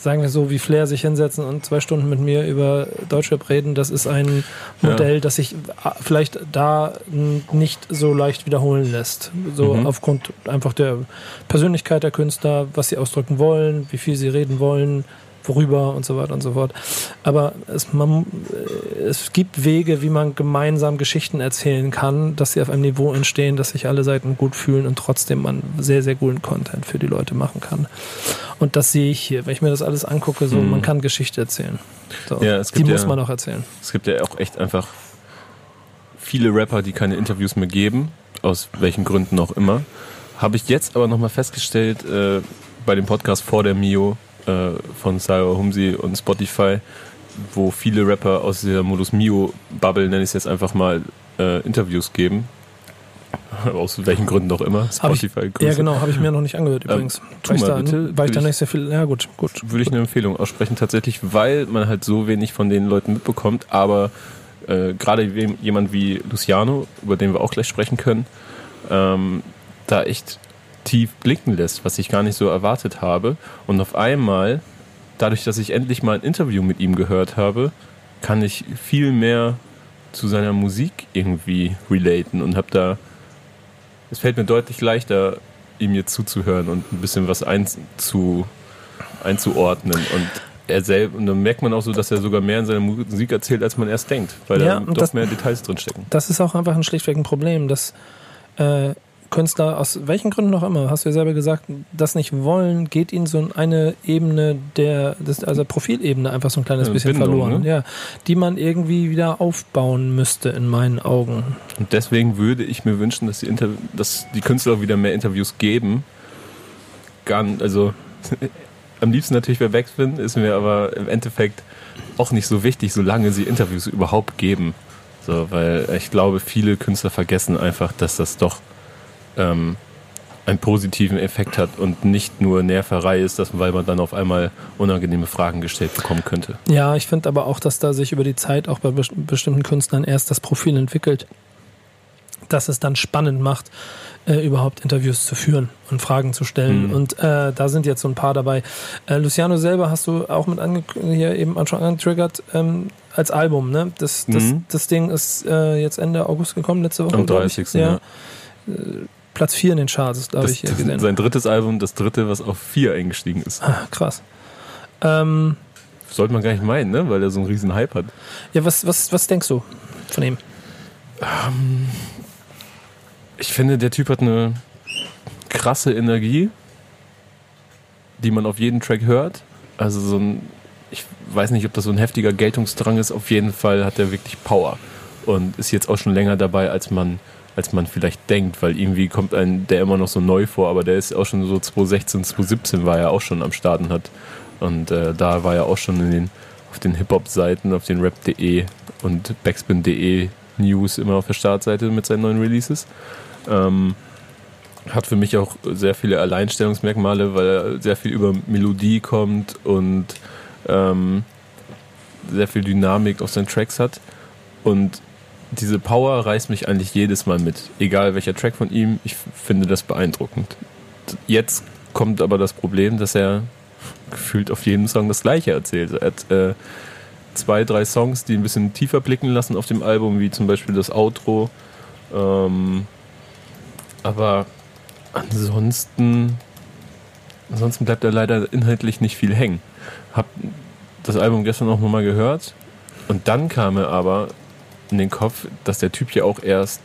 sagen wir so, wie Flair sich hinsetzen und zwei Stunden mit mir über Deutschrap reden, das ist ein Ja. Modell, das sich äh, vielleicht da nicht so leicht wiederholen lässt. So Mhm. aufgrund einfach der Persönlichkeit der Künstler, was sie ausdrücken wollen, wie viel sie reden wollen, worüber und so weiter und so fort. Aber es, man, äh, es gibt Wege, wie man gemeinsam Geschichten erzählen kann, dass sie auf einem Niveau entstehen, dass sich alle Seiten gut fühlen und trotzdem man sehr, sehr guten Content für die Leute machen kann. Und das sehe ich hier. Wenn ich mir das alles angucke, so, Mhm. man kann Geschichte erzählen. So, Ja, es die gibt muss ja- man auch erzählen. Es gibt ja auch echt einfach viele Rapper, die keine Interviews mehr geben, aus welchen Gründen auch immer. Habe ich jetzt aber nochmal festgestellt äh, bei dem Podcast vor der Mio äh, von Sarah Humsi und Spotify, wo viele Rapper aus der Modus Mio Bubble, nenne ich es jetzt einfach mal, äh, Interviews geben. *laughs* Aus welchen Gründen auch immer. Spotify. Ich, ja, genau, habe ich mir noch nicht angehört ähm, übrigens. Ähm, tu mal, da, bitte. Weil ich da nicht sehr viel. Ja, gut, gut. Würde ich eine Empfehlung aussprechen, tatsächlich, weil man halt so wenig von den Leuten mitbekommt, aber äh, gerade jemand wie Luciano, über den wir auch gleich sprechen können, ähm, da echt tief blicken lässt, was ich gar nicht so erwartet habe. Und auf einmal, dadurch, dass ich endlich mal ein Interview mit ihm gehört habe, kann ich viel mehr zu seiner Musik irgendwie relaten und habe da, es fällt mir deutlich leichter, ihm jetzt zuzuhören und ein bisschen was einzu, einzuordnen und er selbst, und dann merkt man auch so, dass er sogar mehr in seiner Musik erzählt, als man erst denkt, weil ja, da doch das, mehr Details drinstecken. Das ist auch einfach ein schlichtweg ein Problem, dass äh, Künstler, aus welchen Gründen auch immer, hast du ja selber gesagt, das nicht wollen, geht ihnen so eine Ebene der, das, also Profilebene einfach so ein kleines ja, bisschen Bindung, verloren. Ne? Ja, die man irgendwie wieder aufbauen müsste, in meinen Augen. Und deswegen würde ich mir wünschen, dass die, Inter dass die Künstler wieder mehr Interviews geben. Gar, also *laughs* am liebsten natürlich wer wegfinden, ist mir aber im Endeffekt auch nicht so wichtig, solange sie Interviews überhaupt geben. So, weil ich glaube, viele Künstler vergessen einfach, dass das doch ähm, einen positiven Effekt hat und nicht nur Nerverei ist, dass, weil man dann auf einmal unangenehme Fragen gestellt bekommen könnte. Ja, ich finde aber auch, dass da sich über die Zeit auch bei bestimmten Künstlern erst das Profil entwickelt, dass es dann spannend macht, äh, überhaupt Interviews zu führen und Fragen zu stellen. Mhm. Und äh, da sind jetzt so ein paar dabei. Äh, Luciano selber hast du auch mit hier eben schon angetriggert ähm, als Album. Ne? Das, das, mhm. das Ding ist äh, jetzt Ende August gekommen, letzte Woche. Am 30. Ja. ja. Platz 4 in den Charts, glaube ich. Das, gesehen. Sein drittes Album, das dritte, was auf 4 eingestiegen ist. Ah, krass. Ähm, Sollte man gar nicht meinen, ne? weil er so einen riesen Hype hat. Ja, was, was, was denkst du von ihm? Ähm, ich finde, der Typ hat eine krasse Energie, die man auf jeden Track hört. Also so ein, ich weiß nicht, ob das so ein heftiger Geltungsdrang ist. Auf jeden Fall hat er wirklich Power und ist jetzt auch schon länger dabei, als man als man vielleicht denkt, weil irgendwie kommt ein der immer noch so neu vor, aber der ist auch schon so 2016, 2017 war er auch schon am Start und hat und äh, da war er auch schon in den auf den Hip-Hop-Seiten, auf den Rap.de und Backspin.de News immer auf der Startseite mit seinen neuen Releases. Ähm, hat für mich auch sehr viele Alleinstellungsmerkmale, weil er sehr viel über Melodie kommt und ähm, sehr viel Dynamik auf seinen Tracks hat. Und diese Power reißt mich eigentlich jedes Mal mit. Egal welcher Track von ihm, ich finde das beeindruckend. Jetzt kommt aber das Problem, dass er gefühlt auf jedem Song das Gleiche erzählt. Er hat äh, zwei, drei Songs, die ein bisschen tiefer blicken lassen auf dem Album, wie zum Beispiel das Outro. Ähm, aber ansonsten, ansonsten bleibt er leider inhaltlich nicht viel hängen. Hab das Album gestern auch nochmal gehört und dann kam er aber in den Kopf, dass der Typ ja auch erst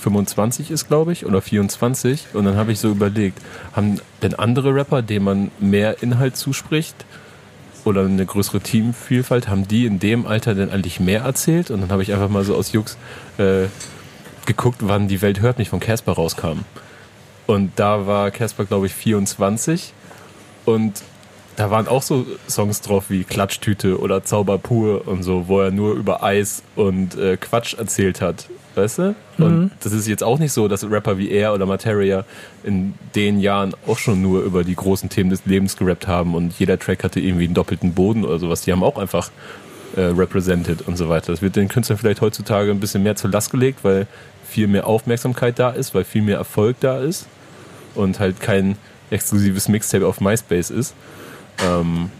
25 ist, glaube ich, oder 24. Und dann habe ich so überlegt, haben denn andere Rapper, denen man mehr Inhalt zuspricht oder eine größere Teamvielfalt, haben die in dem Alter denn eigentlich mehr erzählt? Und dann habe ich einfach mal so aus Jux äh, geguckt, wann die Welt hört mich von Casper rauskam. Und da war Casper, glaube ich, 24. Und da waren auch so Songs drauf wie Klatschtüte oder Zauber pur und so, wo er nur über Eis und äh, Quatsch erzählt hat. Weißt du? Und mhm. das ist jetzt auch nicht so, dass Rapper wie er oder Materia in den Jahren auch schon nur über die großen Themen des Lebens gerappt haben und jeder Track hatte irgendwie einen doppelten Boden oder sowas. Die haben auch einfach äh, represented und so weiter. Das wird den Künstlern vielleicht heutzutage ein bisschen mehr zur Last gelegt, weil viel mehr Aufmerksamkeit da ist, weil viel mehr Erfolg da ist und halt kein exklusives Mixtape auf MySpace ist. Ähm,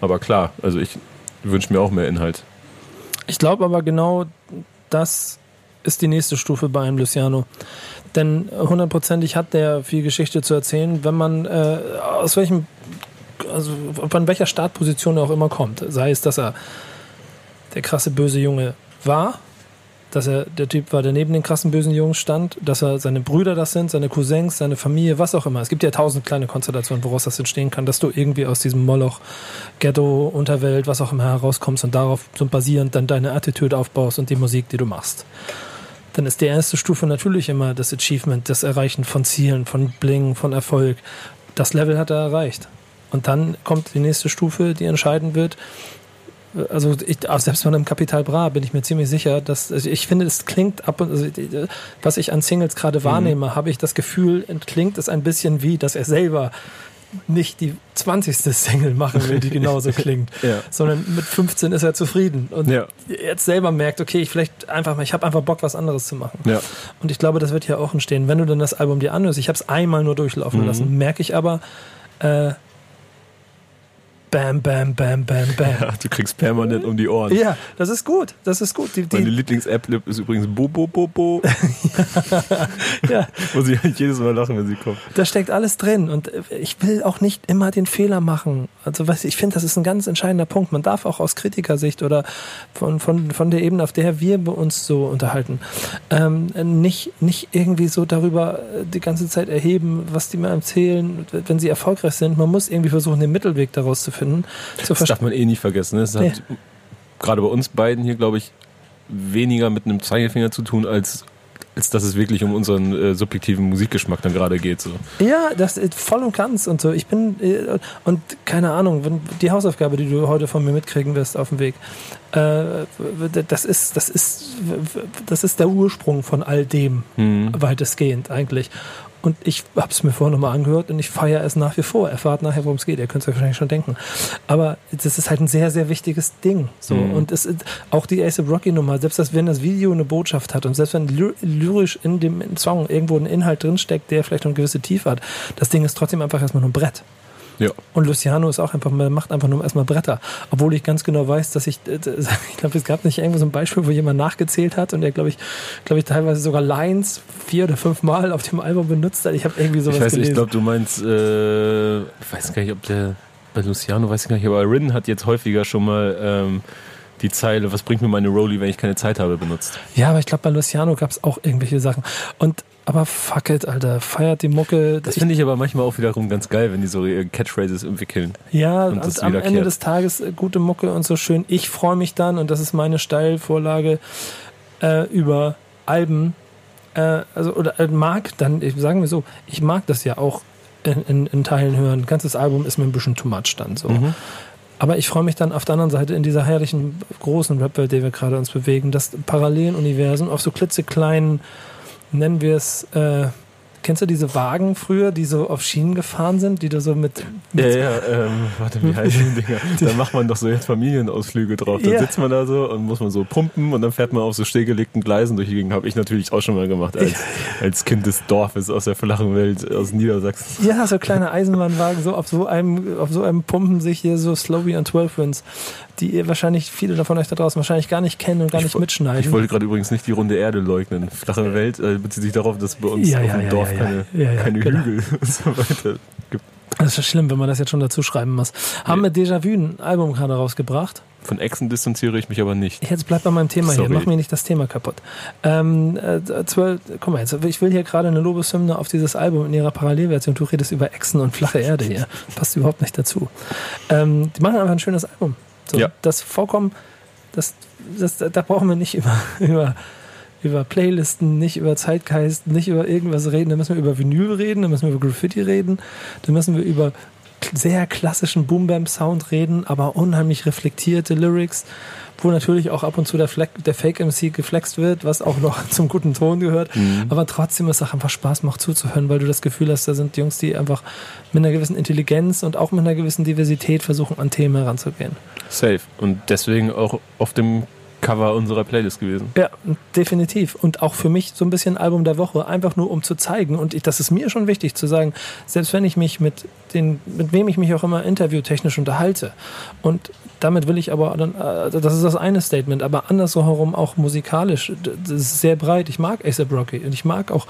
aber klar, also ich wünsche mir auch mehr Inhalt. Ich glaube aber genau, das ist die nächste Stufe bei einem Luciano. Denn hundertprozentig hat der viel Geschichte zu erzählen, wenn man äh, aus welchem, also von welcher Startposition er auch immer kommt. Sei es, dass er der krasse böse Junge war dass er der Typ war, der neben den krassen bösen Jungs stand, dass er seine Brüder das sind, seine Cousins, seine Familie, was auch immer. Es gibt ja tausend kleine Konstellationen, woraus das entstehen kann, dass du irgendwie aus diesem Moloch, Ghetto, Unterwelt, was auch immer herauskommst und darauf so basierend dann deine Attitude aufbaust und die Musik, die du machst. Dann ist die erste Stufe natürlich immer das Achievement, das Erreichen von Zielen, von Bling, von Erfolg. Das Level hat er erreicht. Und dann kommt die nächste Stufe, die entscheiden wird, also ich, selbst von einem Kapital Bra bin ich mir ziemlich sicher, dass also ich finde, es klingt ab und also, was ich an Singles gerade wahrnehme, mhm. habe ich das Gefühl, klingt es ein bisschen wie, dass er selber nicht die 20. Single machen will, die genauso *laughs* klingt, ja. sondern mit 15 ist er zufrieden und ja. jetzt selber merkt, okay, ich vielleicht einfach mal, ich habe einfach Bock, was anderes zu machen. Ja. Und ich glaube, das wird hier auch entstehen. Wenn du dann das Album dir anhörst, ich habe es einmal nur durchlaufen mhm. lassen, merke ich aber, äh, Bam, bam, bam, bam, bam. Ja, du kriegst permanent um die Ohren. Ja, das ist gut. Das ist gut. Die, die Meine Lieblings-App ist übrigens Bobo Bobo. *laughs* *laughs* ja. Muss ich jedes Mal lachen, wenn sie kommt. Da steckt alles drin und ich will auch nicht immer den Fehler machen. Also was ich finde, das ist ein ganz entscheidender Punkt. Man darf auch aus Kritikersicht oder von, von, von der Ebene, auf der wir uns so unterhalten, ähm, nicht, nicht irgendwie so darüber die ganze Zeit erheben, was die mir erzählen, wenn sie erfolgreich sind. Man muss irgendwie versuchen, den Mittelweg daraus zu finden finden. das darf man eh nicht vergessen. Ne? Das hat ja. gerade bei uns beiden hier, glaube ich, weniger mit einem Zeigefinger zu tun, als, als dass es wirklich um unseren äh, subjektiven Musikgeschmack dann gerade geht. So. Ja, das ist voll und ganz und so. Ich bin, äh, und keine Ahnung, die Hausaufgabe, die du heute von mir mitkriegen wirst auf dem Weg, äh, das ist, das ist, das ist der Ursprung von all dem, mhm. weitestgehend eigentlich. Und ich habe es mir vorher nochmal angehört und ich feiere es nach wie vor. Erfahrt nachher, worum es geht. Ihr könnt es euch wahrscheinlich schon denken. Aber das ist halt ein sehr, sehr wichtiges Ding. So. Mhm. Und es ist auch die Ace Rocky Nummer, selbst dass, wenn das Video eine Botschaft hat und selbst wenn lyrisch in dem Song irgendwo ein Inhalt drinsteckt, der vielleicht eine gewisse Tiefe hat, das Ding ist trotzdem einfach erstmal nur ein Brett. Ja. Und Luciano ist auch einfach, man macht einfach nur erstmal Bretter. Obwohl ich ganz genau weiß, dass ich, äh, *laughs* ich glaube, es gab nicht irgendwo so ein Beispiel, wo jemand nachgezählt hat und der, glaube ich, glaube ich, teilweise sogar Lines vier oder fünf Mal auf dem Album benutzt hat. Ich habe irgendwie sowas ich weiß, gelesen. Ich glaube, du meinst, äh, ich weiß gar nicht, ob der, bei Luciano weiß ich gar nicht, aber Rin hat jetzt häufiger schon mal, ähm, die Zeile, was bringt mir meine Rolli, wenn ich keine Zeit habe, benutzt. Ja, aber ich glaube, bei Luciano gab es auch irgendwelche Sachen. Und aber fuck it, Alter, feiert die Mucke. Das finde ich aber manchmal auch wiederum ganz geil, wenn die so Catchphrases entwickeln. Ja, und, und am Ende des Tages äh, gute Mucke und so schön. Ich freue mich dann, und das ist meine Steilvorlage, äh, über Alben, äh, also, oder äh, mag dann, sagen wir so, ich mag das ja auch in, in, in Teilen hören. Ein ganzes Album ist mir ein bisschen too much dann so. Mhm. Aber ich freue mich dann auf der anderen Seite in dieser herrlichen großen Rap-Welt, der wir gerade uns bewegen, das parallelen Universen auf so klitzekleinen nennen wir es, äh, kennst du diese Wagen früher, die so auf Schienen gefahren sind, die da so mit. mit ja, ja, ähm, warte, wie heißen die Dinger? *laughs* Da macht man doch so jetzt Familienausflüge drauf. Da ja. sitzt man da so und muss man so pumpen und dann fährt man auf so stillgelegten Gleisen durch die Gegend. Habe ich natürlich auch schon mal gemacht, als, als Kind des Dorfes aus der flachen Welt, aus Niedersachsen. Ja, so kleine Eisenbahnwagen, so auf so einem, auf so einem pumpen sich hier so Slowy und 12 Wins die ihr wahrscheinlich viele davon euch da draußen wahrscheinlich gar nicht kennen und gar nicht mitschneiden. Ich wollte gerade übrigens nicht die runde Erde leugnen. Flache Welt äh, bezieht sich darauf, dass bei uns ja, auf dem ja, Dorf keine, keine genau. Hügel *laughs* und so weiter gibt. Das ist schlimm, wenn man das jetzt schon dazu schreiben muss. Haben wir Déjà-vu ein Album gerade rausgebracht? Von Echsen distanziere ich mich aber nicht. Jetzt bleib bei meinem Thema Sorry. hier, mach mir nicht das Thema kaputt. Ähm, äh, zwölf, guck mal, jetzt, ich will hier gerade eine Lobeshymne auf dieses Album in ihrer Parallelversion. Du redest über Echsen und flache Erde hier. Passt überhaupt nicht dazu. Ähm, die machen einfach ein schönes Album. So, ja. Das vollkommen, das, das, da brauchen wir nicht *laughs* über, über, über Playlisten, nicht über Zeitgeist, nicht über irgendwas reden. Da müssen wir über Vinyl reden, da müssen wir über Graffiti reden, da müssen wir über sehr klassischen Boom-Bam-Sound reden, aber unheimlich reflektierte Lyrics wo natürlich auch ab und zu der, der Fake-MC geflext wird, was auch noch *laughs* zum guten Ton gehört. Mhm. Aber trotzdem es auch einfach Spaß macht zuzuhören, weil du das Gefühl hast, da sind Jungs, die einfach mit einer gewissen Intelligenz und auch mit einer gewissen Diversität versuchen, an Themen heranzugehen. Safe. Und deswegen auch auf dem Cover unserer Playlist gewesen. Ja, definitiv. Und auch für mich so ein bisschen Album der Woche, einfach nur um zu zeigen. Und ich, das ist mir schon wichtig zu sagen, selbst wenn ich mich mit den, mit wem ich mich auch immer interviewtechnisch unterhalte. Und damit will ich aber dann, äh, das ist das eine Statement, aber andersherum auch musikalisch. Das ist sehr breit. Ich mag ASAP Rocky und ich mag auch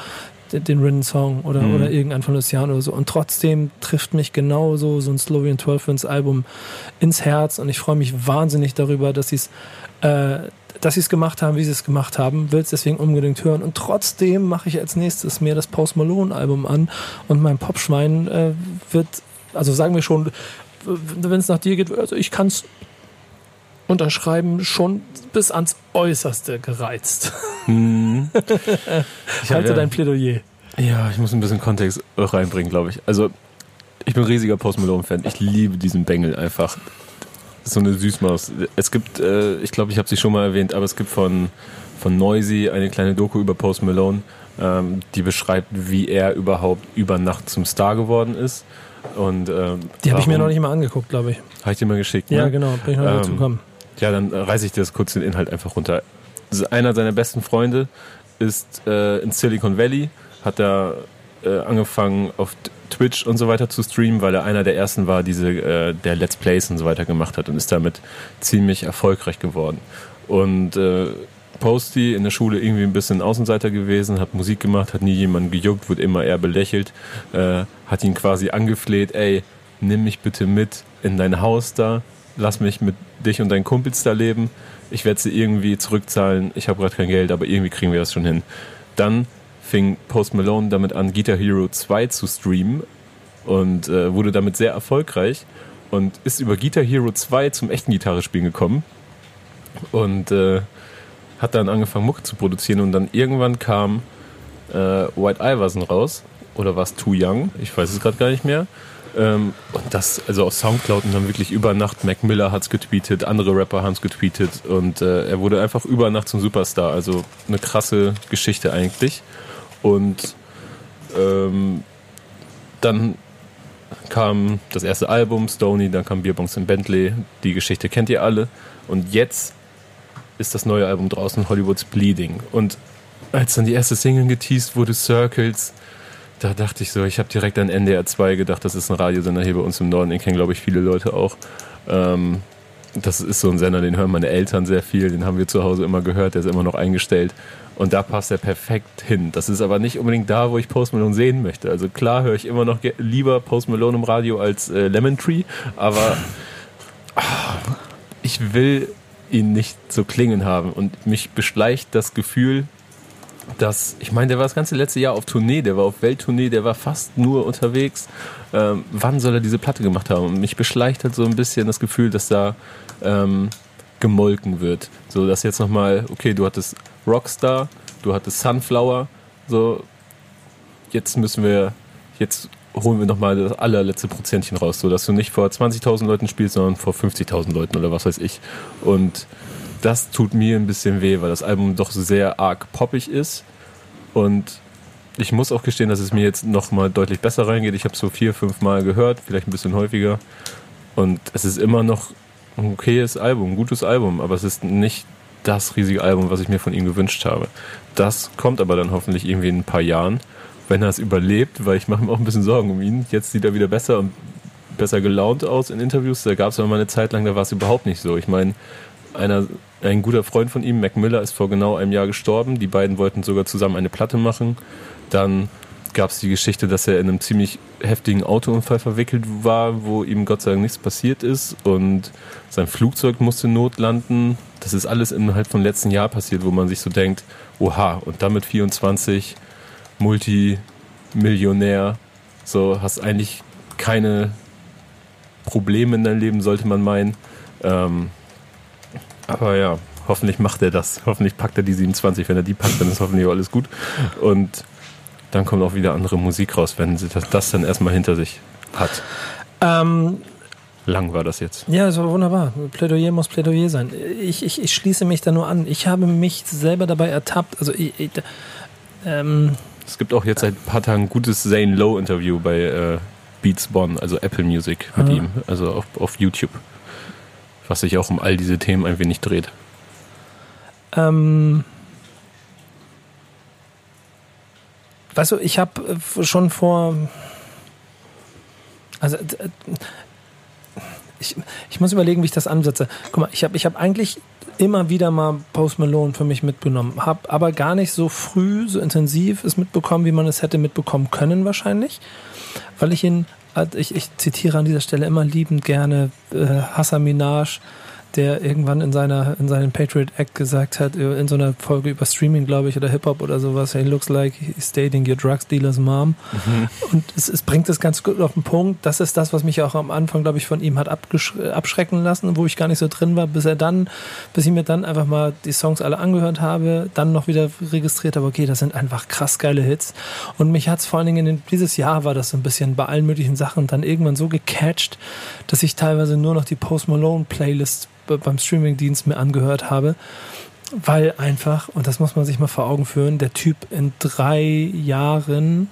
den Rin-Song oder, mhm. oder irgendein von Luciano oder so. Und trotzdem trifft mich genauso so ein Slovian 12 ins Album ins Herz und ich freue mich wahnsinnig darüber, dass sie es äh, dass sie es gemacht haben, wie sie es gemacht haben, will es deswegen unbedingt hören. Und trotzdem mache ich als nächstes mir das Post Malone Album an und mein Popschwein äh, wird, also sagen wir schon, wenn es nach dir geht, also ich kann es unterschreiben, schon bis ans Äußerste gereizt. Hm. ich *laughs* halte ja, dein Plädoyer. Ja, ich muss ein bisschen Kontext reinbringen, glaube ich. Also, ich bin ein riesiger Post Malone-Fan. Ich liebe diesen Bengel einfach so eine Süßmaus. Es gibt, äh, ich glaube, ich habe sie schon mal erwähnt, aber es gibt von, von Noisy eine kleine Doku über Post Malone, ähm, die beschreibt, wie er überhaupt über Nacht zum Star geworden ist. Und, ähm, die habe ich mir noch nicht mal angeguckt, glaube ich. Habe ich dir mal geschickt. Ja, ne? genau, bin ich noch ähm, dazu gekommen. Ja, dann reiße ich dir das kurz den Inhalt einfach runter. Einer seiner besten Freunde ist äh, in Silicon Valley, hat er äh, angefangen auf Twitch und so weiter zu streamen, weil er einer der ersten war, diese, äh, der Let's Plays und so weiter gemacht hat und ist damit ziemlich erfolgreich geworden. Und äh, Posty in der Schule irgendwie ein bisschen Außenseiter gewesen, hat Musik gemacht, hat nie jemanden gejuckt, wird immer eher belächelt, äh, hat ihn quasi angefleht, ey, nimm mich bitte mit in dein Haus da, lass mich mit dich und deinen Kumpels da leben, ich werde sie irgendwie zurückzahlen, ich habe gerade kein Geld, aber irgendwie kriegen wir das schon hin. Dann fing Post Malone damit an, Guitar Hero 2 zu streamen und äh, wurde damit sehr erfolgreich und ist über Guitar Hero 2 zum echten Gitarrespielen gekommen und äh, hat dann angefangen Mucke zu produzieren und dann irgendwann kam äh, White Iverson raus oder war es Too Young, ich weiß es gerade gar nicht mehr. Ähm, und das, also auf Soundcloud und dann wirklich über Nacht, Mac Miller hat es getweetet, andere Rapper haben es getweetet und äh, er wurde einfach über Nacht zum Superstar. Also eine krasse Geschichte eigentlich. Und ähm, dann kam das erste Album, Stony, dann kam Beerbongs in Bentley. Die Geschichte kennt ihr alle. Und jetzt ist das neue Album draußen, Hollywood's Bleeding. Und als dann die erste Single geteased wurde, Circles, da dachte ich so, ich habe direkt an NDR 2 gedacht, das ist ein Radiosender hier bei uns im Norden, den kennen, glaube ich, viele Leute auch. Ähm, das ist so ein Sender, den hören meine Eltern sehr viel, den haben wir zu Hause immer gehört, der ist immer noch eingestellt. Und da passt er perfekt hin. Das ist aber nicht unbedingt da, wo ich Post Malone sehen möchte. Also klar höre ich immer noch lieber Post Malone im Radio als äh, Lemon Tree, aber ach, ich will ihn nicht so klingen haben. Und mich beschleicht das Gefühl, dass, ich meine, der war das ganze letzte Jahr auf Tournee, der war auf Welttournee, der war fast nur unterwegs. Ähm, wann soll er diese Platte gemacht haben? Und mich beschleicht halt so ein bisschen das Gefühl, dass da ähm, gemolken wird. So, dass jetzt nochmal, okay, du hattest Rockstar, du hattest Sunflower, so, jetzt müssen wir, jetzt holen wir nochmal das allerletzte Prozentchen raus, so dass du nicht vor 20.000 Leuten spielst, sondern vor 50.000 Leuten oder was weiß ich. Und das tut mir ein bisschen weh, weil das Album doch sehr arg poppig ist. Und ich muss auch gestehen, dass es mir jetzt nochmal deutlich besser reingeht. Ich habe es so vier, fünf Mal gehört, vielleicht ein bisschen häufiger. Und es ist immer noch ein okayes Album, ein gutes Album, aber es ist nicht das riesige Album, was ich mir von ihm gewünscht habe. Das kommt aber dann hoffentlich irgendwie in ein paar Jahren, wenn er es überlebt, weil ich mache mir auch ein bisschen Sorgen um ihn. Jetzt sieht er wieder besser und besser gelaunt aus in Interviews. Da gab es aber mal eine Zeit lang, da war es überhaupt nicht so. Ich meine, einer, ein guter Freund von ihm, Mac Miller, ist vor genau einem Jahr gestorben. Die beiden wollten sogar zusammen eine Platte machen. Dann gab es die Geschichte, dass er in einem ziemlich heftigen Autounfall verwickelt war, wo ihm Gott sei Dank nichts passiert ist und sein Flugzeug musste notlanden. Das ist alles innerhalb von letzten Jahr passiert, wo man sich so denkt, oha, und damit 24, Multimillionär, so hast eigentlich keine Probleme in deinem Leben, sollte man meinen. Ähm, aber ja, hoffentlich macht er das. Hoffentlich packt er die 27. Wenn er die packt, dann ist hoffentlich alles gut. Und dann kommt auch wieder andere Musik raus, wenn sie das, das dann erstmal hinter sich hat. Ähm, Lang war das jetzt. Ja, das war wunderbar. Plädoyer muss Plädoyer sein. Ich, ich, ich schließe mich da nur an. Ich habe mich selber dabei ertappt. Also ich, ich, ähm, es gibt auch jetzt seit ein paar Tagen ein gutes Zane Lowe Interview bei äh, Beats Bonn, also Apple Music mit ah. ihm, also auf, auf YouTube, was sich auch um all diese Themen ein wenig dreht. Ähm, weißt du, ich habe äh, schon vor. Also, ich, ich muss überlegen, wie ich das ansetze. Guck mal, ich habe ich hab eigentlich immer wieder mal Post Malone für mich mitgenommen, habe aber gar nicht so früh, so intensiv es mitbekommen, wie man es hätte mitbekommen können wahrscheinlich, weil ich ihn, ich, ich zitiere an dieser Stelle immer liebend gerne äh, Hassan Minaj, der irgendwann in seiner in seinem Patriot Act gesagt hat, äh, in so einer Folge über Streaming, glaube ich, oder Hip-Hop oder sowas, hey, looks like he's dating your drugs dealer's mom. Mhm. Und es, es bringt es ganz gut auf den Punkt. Das ist das, was mich auch am Anfang, glaube ich, von ihm hat abschrecken lassen, wo ich gar nicht so drin war, bis er dann, bis ich mir dann einfach mal die Songs alle angehört habe, dann noch wieder registriert habe, okay, das sind einfach krass geile Hits. Und mich hat es vor allen Dingen in dieses Jahr war das so ein bisschen bei allen möglichen Sachen dann irgendwann so gecatcht, dass ich teilweise nur noch die Post Malone Playlist beim Streamingdienst mir angehört habe, weil einfach, und das muss man sich mal vor Augen führen, der Typ in drei Jahren,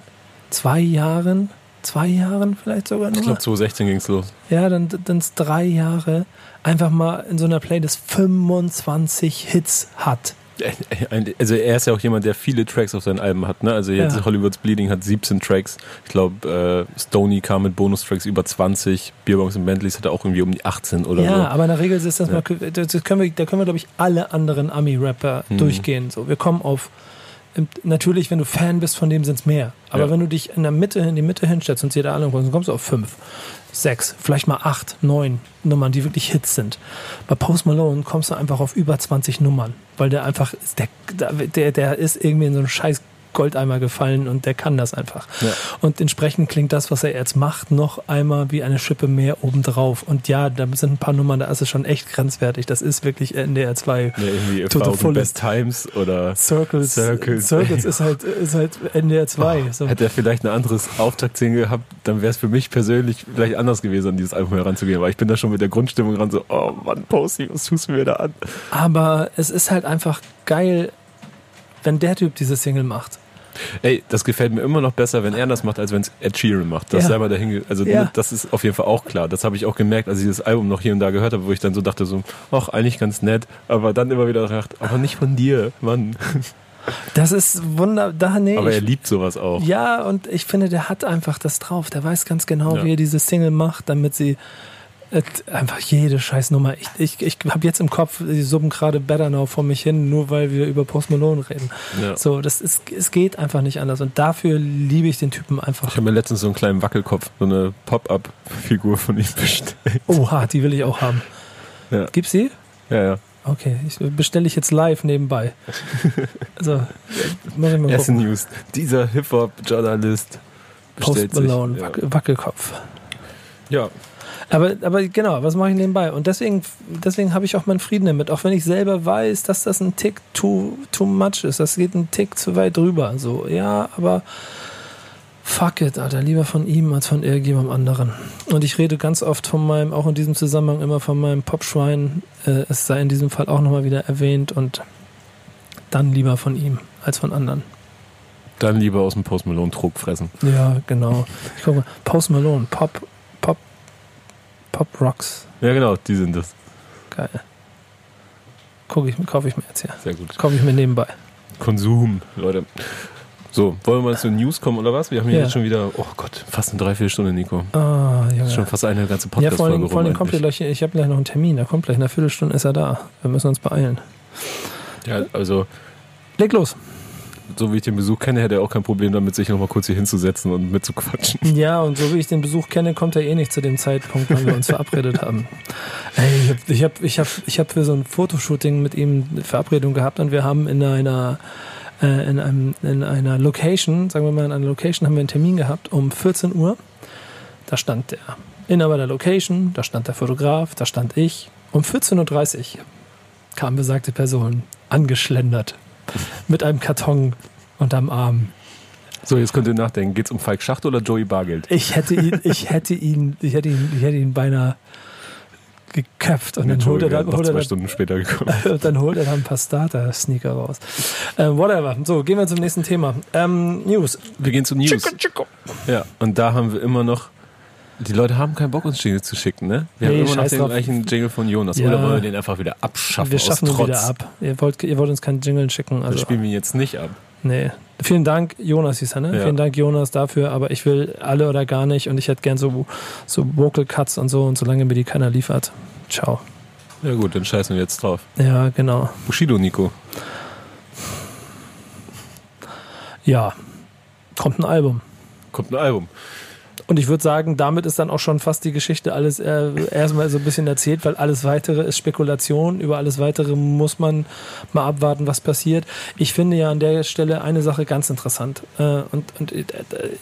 zwei Jahren, zwei Jahren vielleicht sogar nur. Ich glaube 2016 ging es los. Ja, dann dann drei Jahre einfach mal in so einer Playlist 25 Hits hat. *laughs* Also er ist ja auch jemand, der viele Tracks auf seinen Alben hat. Ne? Also jetzt ja. Hollywood's Bleeding hat 17 Tracks. Ich glaube, äh, Stony kam mit Bonustracks über 20. Beerbongs und Bentleys hatte auch irgendwie um die 18 oder ja, so. Ja, aber in der Regel ist das ja. mal, das können wir, da können wir, glaube ich, alle anderen Ami-Rapper mhm. durchgehen. So, wir kommen auf natürlich, wenn du Fan bist von dem, sind es mehr. Aber ja. wenn du dich in der Mitte, in die Mitte hinstellst und dir da alle dann kommst du auf fünf, sechs, vielleicht mal acht, neun Nummern, die wirklich Hits sind. Bei Post Malone kommst du einfach auf über 20 Nummern, weil der einfach, der, der, der ist irgendwie in so einen scheiß Goldeimer gefallen und der kann das einfach. Ja. Und entsprechend klingt das, was er jetzt macht, noch einmal wie eine Schippe mehr obendrauf. Und ja, da sind ein paar Nummern, da ist es schon echt grenzwertig. Das ist wirklich NDR 2. Ja, irgendwie to the Best Times oder Circles. Circles, Circles ist halt, ist halt NDR 2. Oh, so. Hätte er vielleicht ein anderes Auftaktsingle gehabt, dann wäre es für mich persönlich vielleicht anders gewesen, an dieses Album heranzugehen. Weil ich bin da schon mit der Grundstimmung ran so, oh Mann, Posty, was tust du mir da an? Aber es ist halt einfach geil, wenn der Typ diese Single macht. Ey, das gefällt mir immer noch besser, wenn er das macht, als wenn es Ed Sheeran macht. Das ja. sei mal dahin, also ja. das ist auf jeden Fall auch klar. Das habe ich auch gemerkt, als ich das Album noch hier und da gehört habe, wo ich dann so dachte so, ach, eigentlich ganz nett, aber dann immer wieder gedacht, aber nicht von dir, Mann. Das ist wunderbar. Nee, aber er liebt sowas auch. Ja, und ich finde, der hat einfach das drauf. Der weiß ganz genau, ja. wie er diese Single macht, damit sie Einfach jede Scheißnummer. Ich, ich, ich habe jetzt im Kopf, die summen gerade Better Now vor mich hin, nur weil wir über Post Malone reden. Ja. So, das ist, es geht einfach nicht anders. Und dafür liebe ich den Typen einfach. Ich habe mir letztens so einen kleinen Wackelkopf, so eine Pop-Up-Figur von ihm *laughs* bestellt. Oha, die will ich auch haben. Ja. Gibt's sie? Ja, ja. Okay, ich bestelle ich jetzt live nebenbei. *laughs* Also, muss ich mal Erste News. Dieser Hip-Hop-Journalist Post Malone, ja. Wackelkopf. Ja, aber, aber genau, was mache ich nebenbei? Und deswegen, deswegen habe ich auch meinen Frieden damit, auch wenn ich selber weiß, dass das ein Tick too, too much ist. Das geht ein Tick zu weit drüber. So, ja, aber fuck it, Alter, lieber von ihm als von irgendjemandem anderen. Und ich rede ganz oft von meinem, auch in diesem Zusammenhang immer von meinem Popschwein. Äh, es sei in diesem Fall auch nochmal wieder erwähnt und dann lieber von ihm als von anderen. Dann lieber aus dem Post Malone Trug fressen. Ja, genau. Ich gucke mal, Post Malone, Pop, Pop Rocks. Ja, genau, die sind das. Geil. Gucke ich, kaufe ich mir jetzt hier. Sehr gut. Kaufe ich mir nebenbei. Konsum, Leute. So, wollen wir mal zu News kommen oder was? Wir haben hier ja. jetzt schon wieder, oh Gott, fast eine Dreiviertelstunde, Nico. Ah, ja. Das ist schon fast eine ganze Podcast-Folge. Ja, vor allem, kommt gleich, ich habe gleich noch einen Termin, da kommt gleich eine Viertelstunde ist er da. Wir müssen uns beeilen. Ja, also. Leg los so wie ich den Besuch kenne, hätte er auch kein Problem damit, sich nochmal kurz hier hinzusetzen und mitzuquatschen. *laughs* Ja, und so wie ich den Besuch kenne, kommt er eh nicht zu dem Zeitpunkt, wann wir uns verabredet haben. Ey, ich habe ich hab, ich hab für so ein Fotoshooting mit ihm eine Verabredung gehabt und wir haben in einer äh, in, einem, in einer Location, sagen wir mal in einer Location, haben wir einen Termin gehabt um 14 Uhr. Da stand der Inhaber der Location, da stand der Fotograf, da stand ich. Um 14.30 Uhr kam besagte Person angeschlendert mit einem Karton unterm Arm. So, jetzt könnt ihr nachdenken. Geht es um Falk Schacht oder Joey Bargeld? Ich hätte ihn, ich hätte ihn, ich hätte ihn, ich hätte ihn beinahe geköpft und dann holt er dann, holt er dann, Stunden später gekommen. *laughs* Und dann holt er dann ein paar Starter-Sneaker raus. Ähm, whatever. So, gehen wir zum nächsten Thema. Ähm, News. Wir gehen zu News. Chico, Chico. Ja, und da haben wir immer noch die Leute haben keinen Bock, uns Jingle zu schicken, ne? Wir nee, haben immer noch den drauf. gleichen Jingle von Jonas. Ja. Oder wollen wir den einfach wieder abschaffen? Wir schaffen ihn wieder ab. Ihr wollt, ihr wollt uns keinen Jingle schicken. Also. Wir spielen ihn jetzt nicht ab. Nee. Vielen Dank, Jonas hieß er, ne? Ja. Vielen Dank, Jonas, dafür. Aber ich will alle oder gar nicht. Und ich hätte gern so, so Vocal Cuts und so. Und solange mir die keiner liefert, ciao. Ja gut, dann scheißen wir jetzt drauf. Ja, genau. Bushido, Nico. Ja. Kommt ein Album. Kommt ein Album. Und ich würde sagen, damit ist dann auch schon fast die Geschichte alles äh, erstmal so ein bisschen erzählt, weil alles weitere ist Spekulation. Über alles weitere muss man mal abwarten, was passiert. Ich finde ja an der Stelle eine Sache ganz interessant. Äh, und und äh,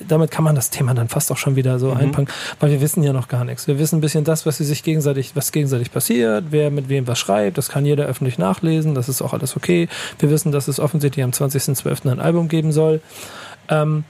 damit kann man das Thema dann fast auch schon wieder so mhm. einpacken, weil wir wissen ja noch gar nichts. Wir wissen ein bisschen das, was sie sich gegenseitig, was gegenseitig passiert, wer mit wem was schreibt. Das kann jeder öffentlich nachlesen. Das ist auch alles okay. Wir wissen, dass es offensichtlich am 20.12. ein Album geben soll. Ähm,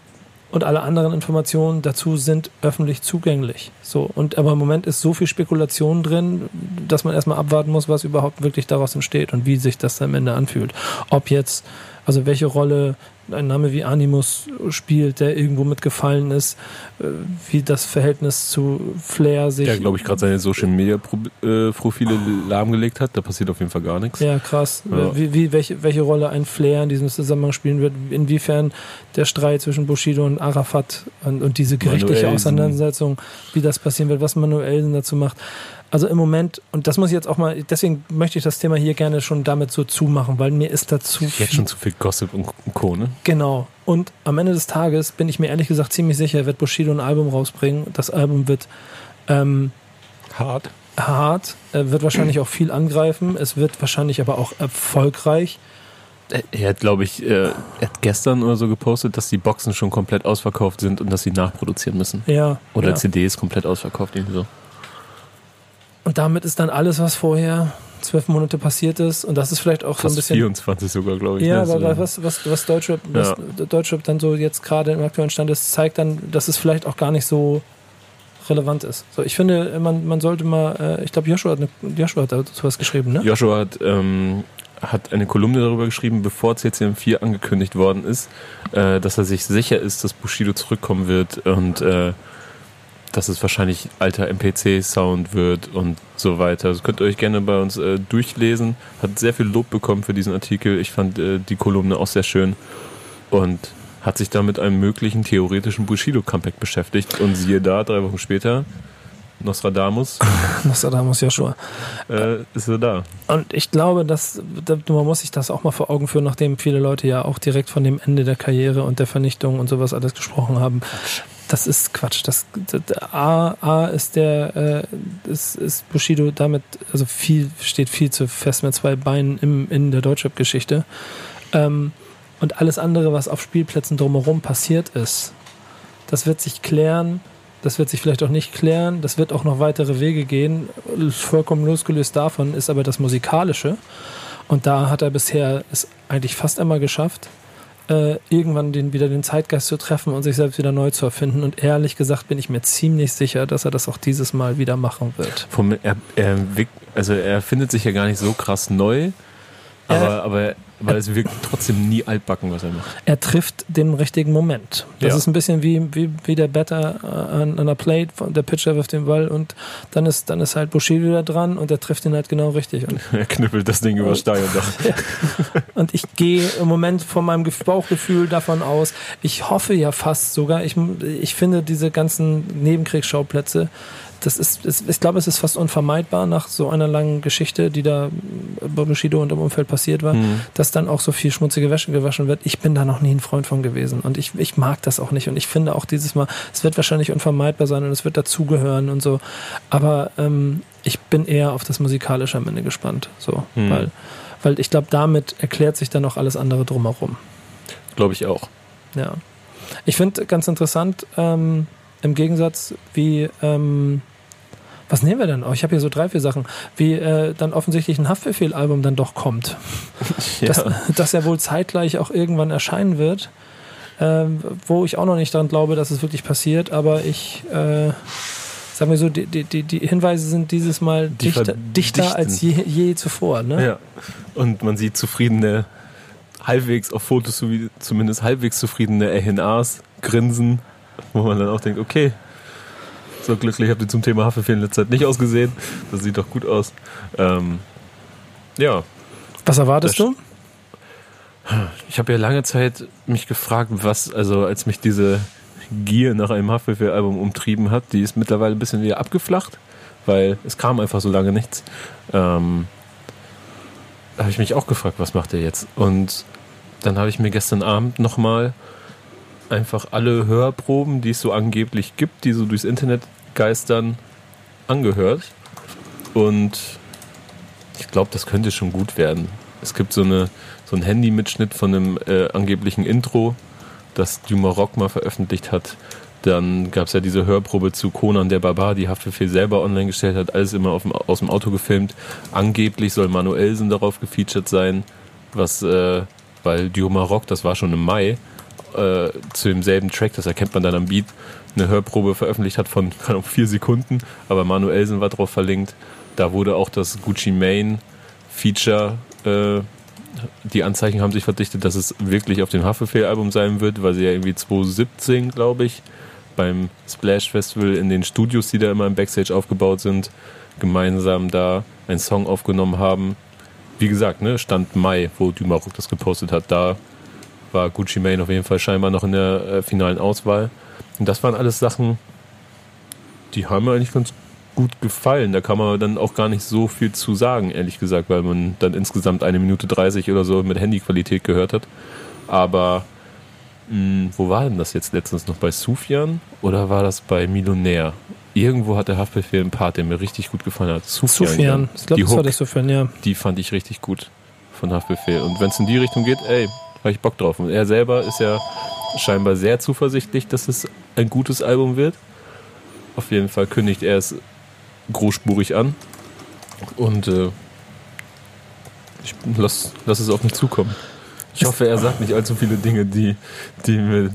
und alle anderen Informationen dazu sind öffentlich zugänglich. So und aber im Moment ist so viel Spekulation drin, dass man erstmal abwarten muss, was überhaupt wirklich daraus entsteht und wie sich das am Ende anfühlt. Ob jetzt also welche Rolle ein Name wie Animus spielt, der irgendwo mitgefallen ist, äh, wie das Verhältnis zu Flair sich. Der, glaube ich, gerade seine Social Media äh, Profile lahmgelegt hat. Da passiert auf jeden Fall gar nichts. Ja, krass. Ja. Wie, wie, welche, welche Rolle ein Flair in diesem Zusammenhang spielen wird, inwiefern der Streit zwischen Bushido und Arafat und, und diese gerichtliche Auseinandersetzung, wie das passieren wird, was Manuelsen dazu macht. Also im Moment, und das muss ich jetzt auch mal, deswegen möchte ich das Thema hier gerne schon damit so zumachen, weil mir ist dazu. Jetzt schon zu viel Gossip und Co., ne? Genau. Und am Ende des Tages bin ich mir ehrlich gesagt ziemlich sicher, wird Bushido ein Album rausbringen. Das Album wird ähm, hart. Hart, er wird wahrscheinlich auch viel angreifen, es wird wahrscheinlich aber auch erfolgreich. Er hat, glaube ich, äh, er hat gestern oder so gepostet, dass die Boxen schon komplett ausverkauft sind und dass sie nachproduzieren müssen. Ja. Oder ja. CDs komplett ausverkauft, irgendwie so. Und damit ist dann alles, was vorher zwölf Monate passiert ist. Und das ist vielleicht auch Fast so ein bisschen. 24 sogar, glaube ich. Ja, ne? aber was, was, was Deutschrap, ja. was Deutschrap dann so jetzt gerade im aktuellen Stand ist, zeigt dann, dass es vielleicht auch gar nicht so relevant ist. So, ich finde, man, man sollte mal, äh, ich glaube, Joshua hat, eine, Joshua hat dazu was geschrieben, ne? Joshua hat, ähm, hat eine Kolumne darüber geschrieben, bevor CCM4 angekündigt worden ist, äh, dass er sich sicher ist, dass Bushido zurückkommen wird und äh, dass es wahrscheinlich alter MPC-Sound wird und so weiter. Das könnt ihr euch gerne bei uns äh, durchlesen. Hat sehr viel Lob bekommen für diesen Artikel. Ich fand äh, die Kolumne auch sehr schön und hat sich da mit einem möglichen theoretischen Bushido-Comeback beschäftigt. Und siehe da, drei Wochen später, Nostradamus. *laughs* Nostradamus Joshua. Äh, ist er da. Und ich glaube, dass, man muss sich das auch mal vor Augen führen, nachdem viele Leute ja auch direkt von dem Ende der Karriere und der Vernichtung und sowas alles gesprochen haben. Das ist Quatsch. Das, das A, A ist der äh, ist, ist Bushido damit also viel steht viel zu fest mit zwei Beinen im, in der Deutschrap-Geschichte. Ähm, und alles andere, was auf Spielplätzen drumherum passiert ist, das wird sich klären. Das wird sich vielleicht auch nicht klären. Das wird auch noch weitere Wege gehen. Vollkommen losgelöst davon ist aber das Musikalische. Und da hat er bisher es eigentlich fast immer geschafft, äh, irgendwann den, wieder den Zeitgeist zu treffen und sich selbst wieder neu zu erfinden. Und ehrlich gesagt bin ich mir ziemlich sicher, dass er das auch dieses Mal wieder machen wird. Vom, er, er, also er findet sich ja gar nicht so krass neu, aber, aber weil es wirkt trotzdem nie altbacken, was er macht. Er trifft den richtigen Moment. Das ja. ist ein bisschen wie, wie, wie der Better an, an der Plate, der Pitcher wirft den Ball und dann ist, dann ist halt Bushido da dran und er trifft ihn halt genau richtig. Und *laughs* er knüppelt das Ding über Stadion. ja. Und ich gehe im Moment von meinem Bauchgefühl davon aus, ich hoffe ja fast sogar, ich, ich finde diese ganzen Nebenkriegsschauplätze, das ist, ist, ich glaube, es ist fast unvermeidbar nach so einer langen Geschichte, die da bei Bushido und im Umfeld passiert war, mhm. dass dann auch so viel schmutzige Wäsche gewaschen wird. Ich bin da noch nie ein Freund von gewesen und ich, ich mag das auch nicht und ich finde auch dieses Mal, es wird wahrscheinlich unvermeidbar sein und es wird dazugehören und so, aber ähm, ich bin eher auf das Musikalische am Ende gespannt, so, mhm. weil, weil ich glaube, damit erklärt sich dann noch alles andere drumherum. Glaube ich auch. Ja. Ich finde ganz interessant, ähm, im Gegensatz wie, ähm, was nehmen wir denn? Oh, ich habe hier so drei, vier Sachen, wie äh, dann offensichtlich ein Haftbefehl-Album dann doch kommt. *laughs* Ja. Das, das ja wohl zeitgleich auch irgendwann erscheinen wird, äh, wo ich auch noch nicht daran glaube, dass es wirklich passiert, aber ich, äh, sagen wir so, die, die, die Hinweise sind dieses Mal die dichter, dichter als je, je zuvor. Ne? Ja, und man sieht zufriedene, halbwegs auf Fotos zumindest halbwegs zufriedene RNAs grinsen wo man dann auch denkt, okay, so glücklich habt ihr zum Thema Haferfehl in letzter Zeit nicht ausgesehen. Das sieht doch gut aus. Ähm, ja. Was erwartest du? Ich habe ja lange Zeit mich gefragt, was, also als mich diese Gier nach einem Haftbefehl-Album umtrieben hat, die ist mittlerweile ein bisschen wieder abgeflacht, weil es kam einfach so lange nichts. Ähm, habe ich mich auch gefragt, was macht er jetzt? Und dann habe ich mir gestern Abend nochmal einfach alle Hörproben, die es so angeblich gibt, die so durchs Internet geistern, angehört. Und ich glaube, das könnte schon gut werden. Es gibt so, eine, so einen Handy-Mitschnitt von einem äh, angeblichen Intro, das Duma Rock mal veröffentlicht hat. Dann gab es ja diese Hörprobe zu Conan der Barbar, die Haftbefehl selber online gestellt hat, alles immer dem, aus dem Auto gefilmt. Angeblich soll Manuelsen darauf gefeatured sein, was, äh, weil Duma Rock, das war schon im Mai, äh, zu demselben Track, das erkennt man dann am Beat, eine Hörprobe veröffentlicht hat von *laughs* keine Ahnung, vier Sekunden, aber Manuelsen war drauf verlinkt. Da wurde auch das Gucci Mane Feature, äh, die Anzeichen haben sich verdichtet, dass es wirklich auf dem Haftbefehl-Album sein wird, weil sie ja irgendwie 2017, glaube ich, beim Splash Festival in den Studios, die da immer im Backstage aufgebaut sind, gemeinsam da einen Song aufgenommen haben. Wie gesagt, ne, Stand Mai, wo Dumaruk das gepostet hat, da war Gucci Mane auf jeden Fall scheinbar noch in der äh, finalen Auswahl. Und das waren alles Sachen, die haben mir eigentlich ganz gut gefallen. Da kann man dann auch gar nicht so viel zu sagen, ehrlich gesagt, weil man dann insgesamt eine Minute 30 oder so mit Handyqualität gehört hat. Aber mh, hm, wo war denn das jetzt letztens noch? Bei Sufjan oder war das bei Millionär? Irgendwo hat der Haftbefehl einen Part, der mir richtig gut gefallen hat. Sufjan. Sufjan. Ich glaube, das war der Sufjan, ja. Die fand ich richtig gut von Haftbefehl. Und wenn es in die Richtung geht, ey, habe ich Bock drauf. Und er selber ist ja scheinbar sehr zuversichtlich, dass es ein gutes Album wird. Auf jeden Fall kündigt er es großspurig an. Und äh, ich lass, lass es auf mich zukommen. Ich hoffe, er sagt nicht allzu viele Dinge, die, die mir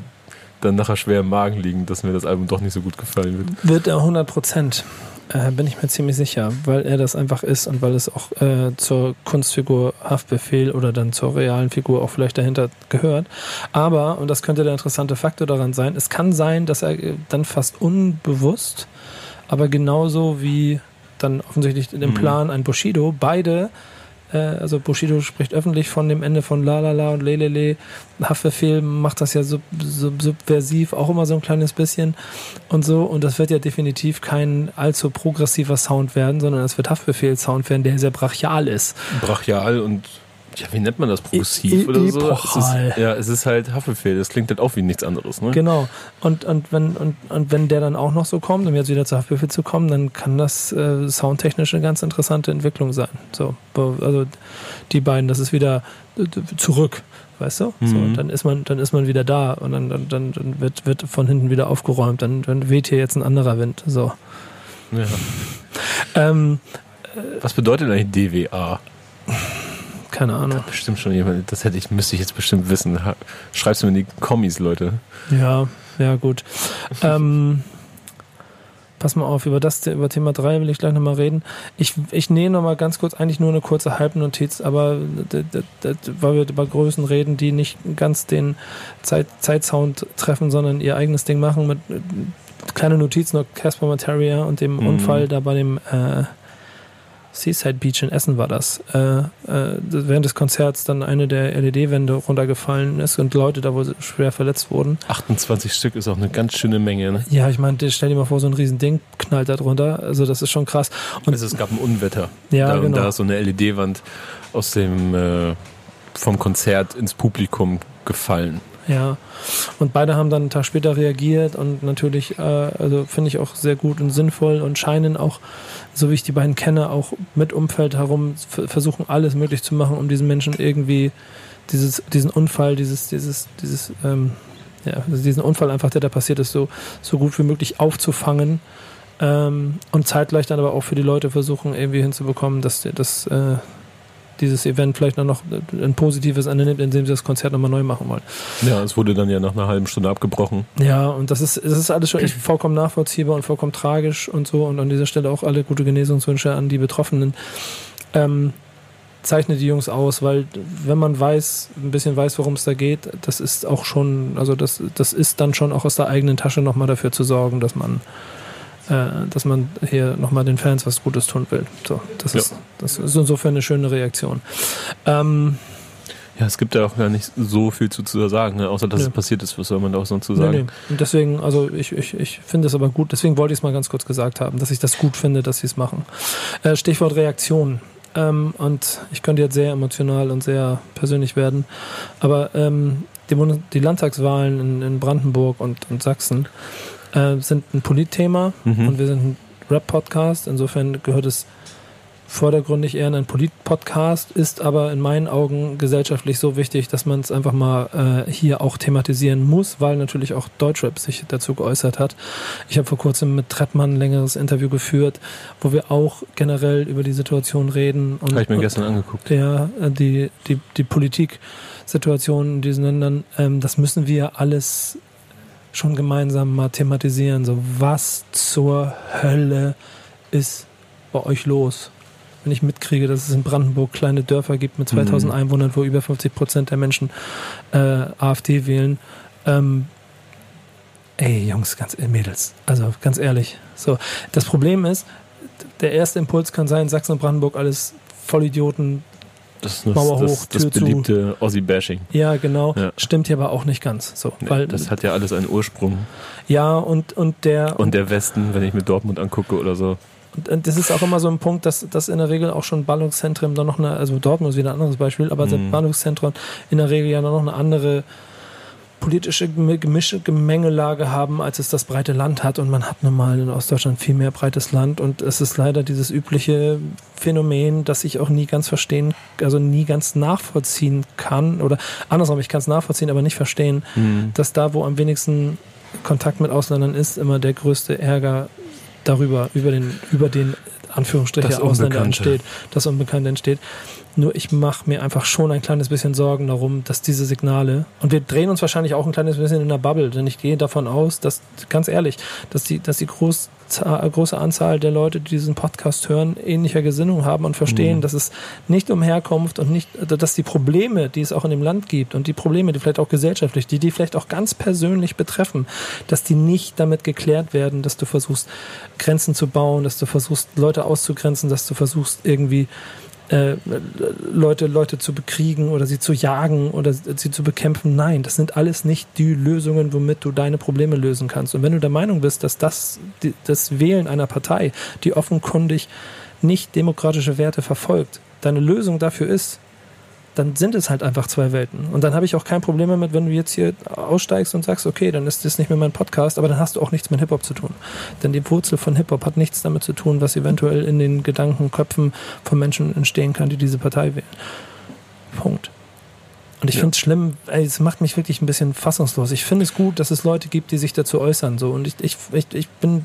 dann nachher schwer im Magen liegen, dass mir das Album doch nicht so gut gefallen wird. Wird er 100 Prozent. Äh, bin ich mir ziemlich sicher, weil er das einfach ist und weil es auch äh, zur Kunstfigur Haftbefehl oder dann zur realen Figur auch vielleicht dahinter gehört. Aber, und das könnte der interessante Faktor daran sein, es kann sein, dass er dann fast unbewusst, aber genauso wie dann offensichtlich im mhm. Plan ein Bushido, beide äh, also Bushido spricht öffentlich von dem Ende von La La La und Lelele. Haftbefehl macht das ja sub, sub, subversiv auch immer so ein kleines bisschen und so. Und das wird ja definitiv kein allzu progressiver Sound werden, sondern es wird Haftbefehl-Sound werden, der sehr brachial ist. Brachial und ja, wie nennt man das? Progressiv e oder so? Es ist, ja, es ist halt Haftbefehl. Das klingt halt auch wie nichts anderes, ne? Genau. Und, und, wenn, und, und wenn der dann auch noch so kommt, um jetzt wieder zu Haftbefehl zu kommen, dann kann das äh, soundtechnisch eine ganz interessante Entwicklung sein. So, also die beiden, das ist wieder zurück, weißt du? Mhm. So, dann ist man, dann ist man wieder da und dann, dann, dann wird, wird von hinten wieder aufgeräumt. Dann, dann weht hier jetzt ein anderer Wind. So. Ja. Ähm, Was bedeutet eigentlich DWA? Keine Ahnung. Das bestimmt schon jemand. Das hätte ich, müsste ich jetzt bestimmt wissen. Schreib's mir in die Kommis, Leute. Ja, ja, gut. *laughs* ähm, pass mal auf, über das, über Thema 3 will ich gleich nochmal reden. Ich, ich nähe nochmal ganz kurz, eigentlich nur eine kurze Halbnotiz, aber weil wir über Größen reden, die nicht ganz den Zeit, Zeitsound treffen, sondern ihr eigenes Ding machen mit kleine Notiz noch Casper Materia und dem mhm. Unfall da bei dem äh, Seaside Beach in Essen war das. Äh, äh, während des Konzerts dann eine der LED-Wände runtergefallen ist und Leute da wohl schwer verletzt wurden. 28 Stück ist auch eine ganz schöne Menge, ne? Ja, ich meine, stell dir mal vor, so ein riesen Ding knallt da drunter. Also das ist schon krass. Und also es gab ein Unwetter. Ja, da, genau. Und da ist so eine LED-Wand aus dem äh, vom Konzert ins Publikum gefallen. Ja, und beide haben dann einen Tag später reagiert und natürlich, äh, also finde ich auch sehr gut und sinnvoll und scheinen auch, so wie ich die beiden kenne, auch mit Umfeld herum versuchen alles möglich zu machen, um diesen Menschen irgendwie dieses, diesen Unfall, dieses, dieses, dieses, ähm, ja, also diesen Unfall einfach, der da passiert ist, so, so gut wie möglich aufzufangen. Ähm, und zeitgleich dann aber auch für die Leute versuchen, irgendwie hinzubekommen, dass, dass äh, dieses Event vielleicht noch ein positives Ende nimmt, indem sie das Konzert nochmal neu machen wollen. Ja, es wurde dann ja nach einer halben Stunde abgebrochen. Ja, und das ist, das ist alles schon vollkommen nachvollziehbar und vollkommen tragisch und so. Und an dieser Stelle auch alle gute Genesungswünsche an die Betroffenen. Ähm, zeichnet die Jungs aus, weil wenn man weiß, ein bisschen weiß, worum es da geht, das ist auch schon, also das, das ist dann schon auch aus der eigenen Tasche nochmal dafür zu sorgen, dass man äh, dass man hier nochmal den Fans was Gutes tun will. So, das, ja. ist, das ist insofern eine schöne Reaktion. Ähm, ja, es gibt ja auch gar nicht so viel zu, zu sagen, ne? außer dass nee. es passiert ist. Was soll man da auch sonst zu sagen? Nee, nee. Und deswegen, also ich, ich, ich finde es aber gut, deswegen wollte ich es mal ganz kurz gesagt haben, dass ich das gut finde, dass sie es machen. Äh, Stichwort Reaktion. Ähm, und ich könnte jetzt sehr emotional und sehr persönlich werden, aber ähm, die, die Landtagswahlen in, in Brandenburg und, und Sachsen äh, sind ein Politthema Mhm. und wir sind ein Rap-Podcast. Insofern gehört es vordergründig eher in einen Polit-Podcast, ist aber in meinen Augen gesellschaftlich so wichtig, dass man es einfach mal äh, hier auch thematisieren muss, weil natürlich auch Deutschrap sich dazu geäußert hat. Ich habe vor kurzem mit Trettmann ein längeres Interview geführt, wo wir auch generell über die Situation reden. Und, Habe ich mir und, gestern angeguckt. ja, äh, die, die, die Politiksituation in diesen Ländern, ähm, das müssen wir alles schon gemeinsam mal thematisieren. So, was zur Hölle ist bei euch los? Wenn ich mitkriege, dass es in Brandenburg kleine Dörfer gibt mit 2000 Mhm. Einwohnern, wo über 50 Prozent der Menschen äh, AfD wählen. Ähm, ey, Jungs, ganz äh, Mädels, also ganz ehrlich. So, das Problem ist, der erste Impuls kann sein, Sachsen und Brandenburg alles Vollidioten. Das ist das, Mauer das, hoch, das Tür zu. beliebte Ossi-Bashing. Ja, genau. Ja. Stimmt hier aber auch nicht ganz. So, Nee, weil das hat ja alles einen Ursprung. ja und und der Und der Westen, wenn ich mir Dortmund angucke oder so. Und, und das ist auch immer so ein Punkt, dass, dass in der Regel auch schon Ballungszentren dann noch eine, also Dortmund ist wieder ein anderes Beispiel, aber Mhm. Ballungszentren in der Regel ja noch eine andere politische Gem- Gemische, Gemengelage haben, als es das breite Land hat. Und man hat nun mal in Ostdeutschland viel mehr breites Land. Und es ist leider dieses übliche Phänomen, das ich auch nie ganz verstehen, also nie ganz nachvollziehen kann. Oder andersrum, ich kann es nachvollziehen, aber nicht verstehen, dass da, wo am wenigsten Kontakt mit Ausländern ist, immer der größte Ärger darüber, über den, über den Anführungsstriche Das Ausländer entsteht, das Unbekannte entsteht. Nur ich mache mir einfach schon ein kleines bisschen Sorgen darum, dass diese Signale, und wir drehen uns wahrscheinlich auch ein kleines bisschen in der Bubble, denn ich gehe davon aus, dass, ganz ehrlich, dass die, dass die groß, große Anzahl der Leute, die diesen Podcast hören, ähnlicher Gesinnung haben und verstehen, Mhm. dass es nicht um Herkunft und nicht, dass die Probleme, die es auch in dem Land gibt und die Probleme, die vielleicht auch gesellschaftlich, die die vielleicht auch ganz persönlich betreffen, dass die nicht damit geklärt werden, dass du versuchst, Grenzen zu bauen, dass du versuchst, Leute auszugrenzen, dass du versuchst, irgendwie äh, Leute, Leute zu bekriegen oder sie zu jagen oder sie zu bekämpfen. Nein, das sind alles nicht die Lösungen, womit du deine Probleme lösen kannst. Und wenn du der Meinung bist, dass das das Wählen einer Partei, die offenkundig nicht demokratische Werte verfolgt, deine Lösung dafür ist, dann sind es halt einfach zwei Welten. Und dann habe ich auch kein Problem damit, wenn du jetzt hier aussteigst und sagst, okay, dann ist das nicht mehr mein Podcast, aber dann hast du auch nichts mit Hip-Hop zu tun. Denn die Wurzel von Hip-Hop hat nichts damit zu tun, was eventuell in den Gedankenköpfen von Menschen entstehen kann, die diese Partei wählen. Punkt. Und ich Ja. finde es schlimm, ey, es macht mich wirklich ein bisschen fassungslos. Ich finde es gut, dass es Leute gibt, die sich dazu äußern. So. Und ich, ich, ich, ich bin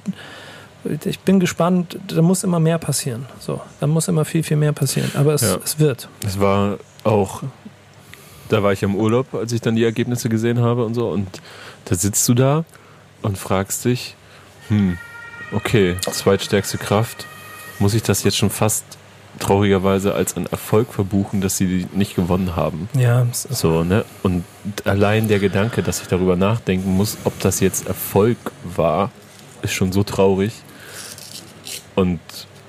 ich bin gespannt, da muss immer mehr passieren. So, da muss immer viel, viel mehr passieren. Aber es, Ja. es wird. Es war auch, da war ich im Urlaub, als ich dann die Ergebnisse gesehen habe und so. Und da sitzt du da und fragst dich, hm, okay, zweitstärkste Kraft, muss ich das jetzt schon fast traurigerweise als einen Erfolg verbuchen, dass sie nicht gewonnen haben? Ja, So, ne? Und allein der Gedanke, dass ich darüber nachdenken muss, ob das jetzt Erfolg war, ist schon so traurig und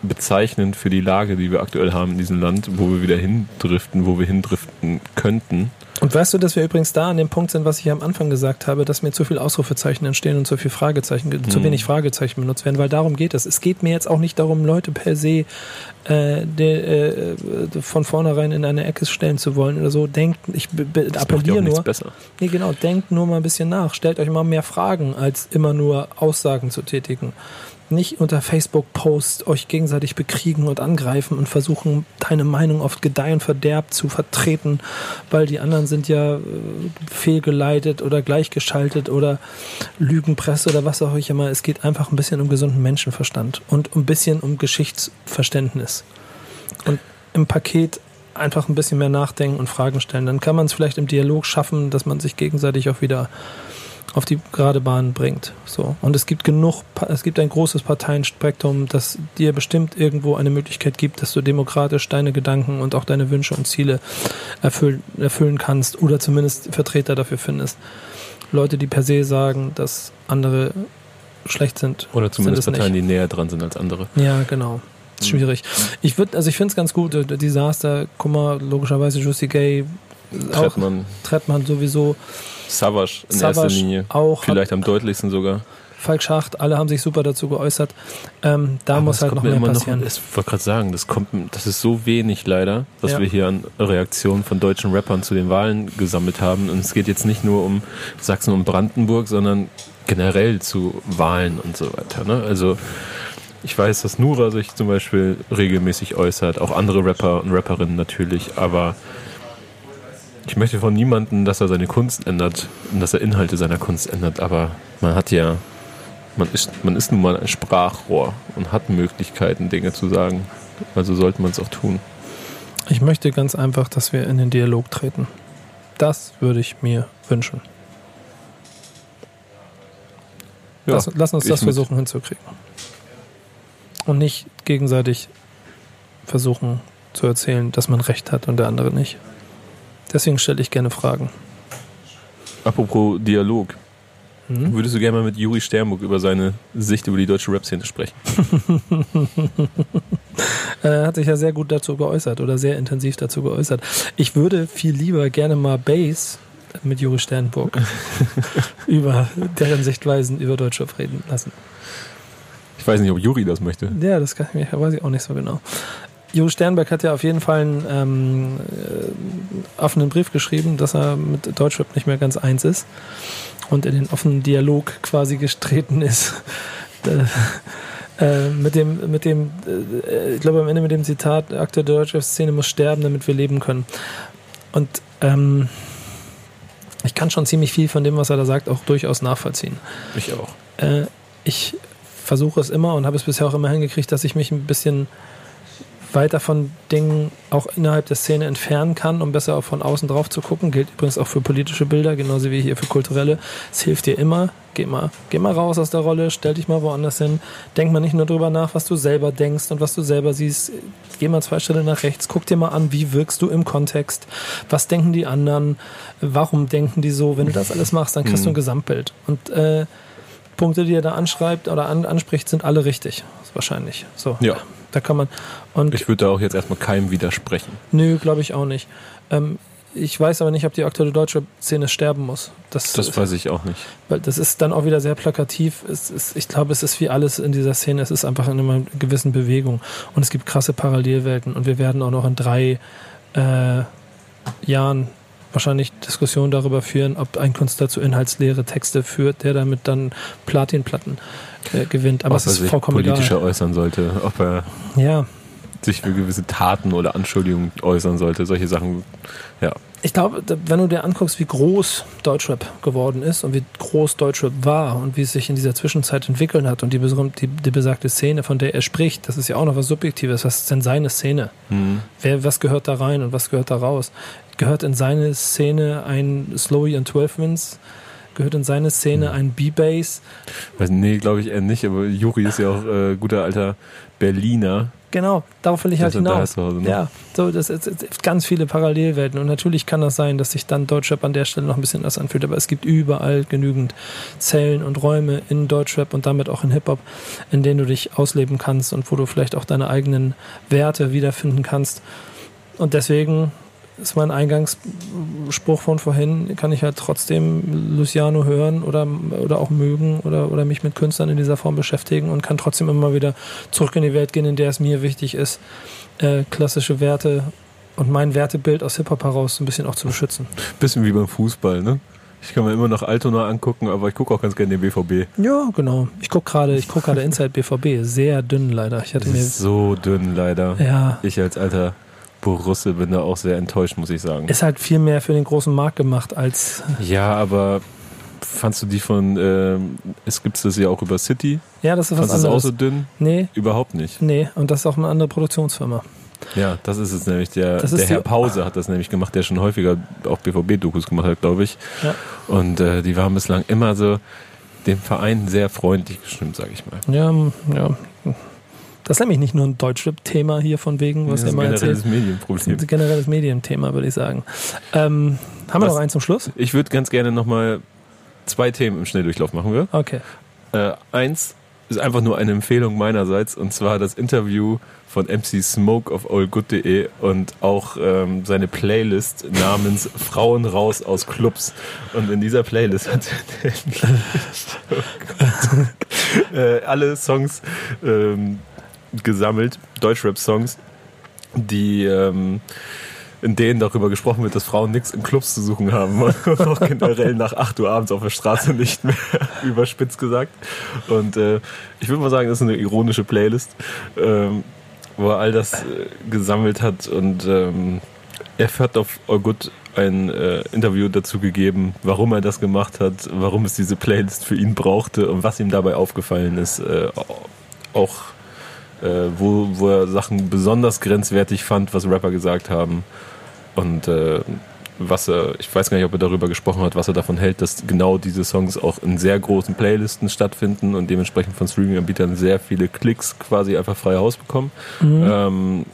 bezeichnend für die Lage, die wir aktuell haben in diesem Land, wo wir wieder hindriften, wo wir hindriften könnten. Und weißt du, dass wir übrigens da an dem Punkt sind, was ich am Anfang gesagt habe, dass mir zu viel Ausrufezeichen entstehen und zu viel Fragezeichen, zu Hm. wenig Fragezeichen benutzt werden, weil darum geht es. Es geht mir jetzt auch nicht darum, Leute per se äh, de, äh, von vornherein in eine Ecke stellen zu wollen oder so. Denkt, ich appelliere nur. besser. Nee, genau, denkt nur mal ein bisschen nach. Stellt euch mal mehr Fragen, als immer nur Aussagen zu tätigen. Nicht unter Facebook-Posts euch gegenseitig bekriegen und angreifen und versuchen, deine Meinung auf Gedeih und Verderb zu vertreten, weil die anderen sind ja äh, fehlgeleitet oder gleichgeschaltet oder Lügenpresse oder was auch immer. Es geht einfach ein bisschen um gesunden Menschenverstand und ein bisschen um Geschichtsverständnis. Und im Paket einfach ein bisschen mehr nachdenken und Fragen stellen. Dann kann man es vielleicht im Dialog schaffen, dass man sich gegenseitig auch wieder auf die gerade Bahn bringt. So. Und es gibt genug, es gibt ein großes Parteienspektrum, das dir bestimmt irgendwo eine Möglichkeit gibt, dass du demokratisch deine Gedanken und auch deine Wünsche und Ziele erfüllen, erfüllen kannst oder zumindest Vertreter dafür findest. Leute, die per se sagen, dass andere schlecht sind. Oder zumindest Sind Parteien, die näher dran sind als andere. Ja, genau. Mhm. schwierig. Ich würde, also ich finde es ganz gut, äh, Desaster, Kummer, logischerweise Juicy Gay, Trettmann, Trettmann sowieso, Savage in Savage erster Linie. auch. Vielleicht am deutlichsten sogar. Falk Schacht, alle haben sich super dazu geäußert. Ähm, da Aber muss halt noch mehr passieren. Noch, ich wollte gerade sagen, das kommt, das ist so wenig leider, was Ja. wir hier an Reaktionen von deutschen Rappern zu den Wahlen gesammelt haben. Und es geht jetzt nicht nur um Sachsen und Brandenburg, sondern generell zu Wahlen und so weiter. Ne? Also ich weiß, dass Nura sich zum Beispiel regelmäßig äußert, auch andere Rapper und Rapperinnen natürlich, aber ich möchte von niemandem, dass er seine Kunst ändert und dass er Inhalte seiner Kunst ändert, aber man hat ja, man ist, man ist nun mal ein Sprachrohr und hat Möglichkeiten, Dinge zu sagen. Also sollte man es auch tun. Ich möchte ganz einfach, dass wir in den Dialog treten. Das würde ich mir wünschen. Ja, lass, lass uns das mit. versuchen hinzukriegen. Und nicht gegenseitig versuchen zu erzählen, dass man recht hat und der andere nicht. Deswegen stelle ich gerne Fragen. Apropos Dialog. Hm? Würdest du gerne mal mit Juri Sternburg über seine Sicht über die deutsche Rap-Szene sprechen? *laughs* Er hat sich ja sehr gut dazu geäußert oder sehr intensiv dazu geäußert. Ich würde viel lieber gerne mal Bass mit Juri Sternburg *laughs* über deren Sichtweisen über Deutschrap reden lassen. Ich weiß nicht, ob Juri das möchte. Ja, das kann ich weiß ich auch nicht so genau. Juri Sternberg hat ja auf jeden Fall einen ähm, äh, offenen Brief geschrieben, dass er mit Deutschrap nicht mehr ganz eins ist und in den offenen Dialog quasi getreten ist. *laughs* Äh, äh, mit dem, mit dem, äh, ich glaube am Ende mit dem Zitat, der Akteur der Deutschrap-Szene muss sterben, damit wir leben können. Und ähm, ich kann schon ziemlich viel von dem, was er da sagt, auch durchaus nachvollziehen. Ich auch. Äh, ich versuche es immer und habe es bisher auch immer hingekriegt, dass ich mich ein bisschen weiter von Dingen auch innerhalb der Szene entfernen kann, um besser auch von außen drauf zu gucken. Gilt übrigens auch für politische Bilder, genauso wie hier für kulturelle. Es hilft dir immer. Geh mal, geh mal raus aus der Rolle, stell dich mal woanders hin. Denk mal nicht nur drüber nach, was du selber denkst und was du selber siehst. Geh mal zwei Schritte nach rechts, guck dir mal an, wie wirkst du im Kontext. Was denken die anderen? Warum denken die so? Wenn du das alles machst, dann kriegst du ein Gesamtbild. Und äh, Punkte, die er da anschreibt oder an, anspricht, sind alle richtig. Wahrscheinlich. So. Ja. Da kann man. Und Ich würde da auch jetzt erstmal keinem widersprechen. nö, glaube ich auch nicht. Ähm, ich weiß aber nicht, ob die aktuelle deutsche Szene sterben muss. Das, Das weiß ich auch nicht. weil das ist dann auch wieder sehr plakativ. Ist, ich glaube, es ist wie alles in dieser Szene. Es ist einfach in einer gewissen Bewegung. Und es gibt krasse Parallelwelten. Und wir werden auch noch in drei äh, Jahren wahrscheinlich Diskussionen darüber führen, ob ein Künstler zu inhaltsleere Texte führt, der damit dann Platinplatten äh, gewinnt. Aber ob es er ist sich vollkommen politischer egal. äußern sollte, ob er Ja, sich für gewisse Taten oder Anschuldigungen äußern sollte. Solche Sachen, ja. Ich glaube, wenn du dir anguckst, wie groß Deutschrap geworden ist und wie groß Deutschrap war und wie es sich in dieser Zwischenzeit entwickelt hat und die, die, die besagte Szene, von der er spricht, das ist ja auch noch was Subjektives. Was ist denn seine Szene? Hm. Wer, was gehört da rein und was gehört da raus? Gehört in seine Szene ein Slowy und 12 Wins? Gehört in seine Szene ein B-Bass? Nee, glaube ich eher nicht, aber Juri ist ja auch äh, guter alter Berliner. Genau, darauf will ich halt hinaus. Hause, ne? Ja, so, das ist, ganz viele Parallelwelten und natürlich kann das sein, dass sich dann Deutschrap an der Stelle noch ein bisschen anders anfühlt, aber es gibt überall genügend Zellen und Räume in Deutschrap und damit auch in Hip-Hop, in denen du dich ausleben kannst und wo du vielleicht auch deine eigenen Werte wiederfinden kannst. Und deswegen ist mein Eingangsspruch von vorhin, kann ich halt trotzdem Luciano hören oder, oder auch mögen oder, oder mich mit Künstlern in dieser Form beschäftigen und kann trotzdem immer wieder zurück in die Welt gehen, in der es mir wichtig ist, äh, klassische Werte und mein Wertebild aus Hip-Hop heraus so ein bisschen auch zu beschützen. Bisschen wie beim Fußball, ne? Ich kann mir immer noch Altona angucken, aber ich gucke auch ganz gerne den BVB. Ja, genau. Ich gucke gerade, ich gucke gerade Inside BVB, sehr dünn leider. Ich hatte mir so dünn leider. ja, Ich als alter Borusse bin da auch sehr enttäuscht, muss ich sagen. ist halt viel mehr für den großen Markt gemacht als Ja, aber fandst du die von, ähm, es gibt das ja auch über City? ja, das ist was du das auch anderes. so dünn? Nee, Überhaupt nicht. nee, und das ist auch eine andere Produktionsfirma. Ja, das ist es nämlich. Der, ist der Herr Pause hat das nämlich gemacht, der schon häufiger auch BVB-Dokus gemacht hat, glaube ich. Ja. Und äh, die waren bislang immer so dem Verein sehr freundlich gestimmt, sage ich mal. Ja, ja. Das ist nämlich nicht nur ein Deutschrap-Thema hier von wegen, was das ihr ist mal ein erzählt. generelles Das ist Medienproblem. ein generelles Medienthema, würde ich sagen. Ähm, haben wir Was- noch einen zum Schluss? Ich würde ganz gerne nochmal zwei Themen im Schnelldurchlauf machen wir. Okay. Äh, eins, ist einfach nur eine Empfehlung meinerseits und zwar das Interview von MC Smoke auf allgood.de und auch ähm, seine Playlist namens *laughs* Frauen raus aus Clubs. Und in dieser Playlist hat er oh *laughs* *laughs* äh, alle Songs ähm, gesammelt, Deutschrap-Songs, die ähm, in denen darüber gesprochen wird, dass Frauen nichts in Clubs zu suchen haben *laughs* und auch generell nach 8 Uhr abends auf der Straße nicht mehr, *laughs* überspitzt gesagt. Und äh, ich würde mal sagen, das ist eine ironische Playlist, ähm, wo er all das äh, gesammelt hat und ähm, er hat auf All Good ein äh, Interview dazu gegeben, warum er das gemacht hat, warum es diese Playlist für ihn brauchte und was ihm dabei aufgefallen ist. Äh, auch äh, wo, wo er Sachen besonders grenzwertig fand, was Rapper gesagt haben. Und äh, was er, ich weiß gar nicht, ob er darüber gesprochen hat, was er davon hält, dass genau diese Songs auch in sehr großen Playlisten stattfinden und dementsprechend von Streaming-Anbietern sehr viele Klicks quasi einfach frei Haus bekommen. Mhm. Ähm,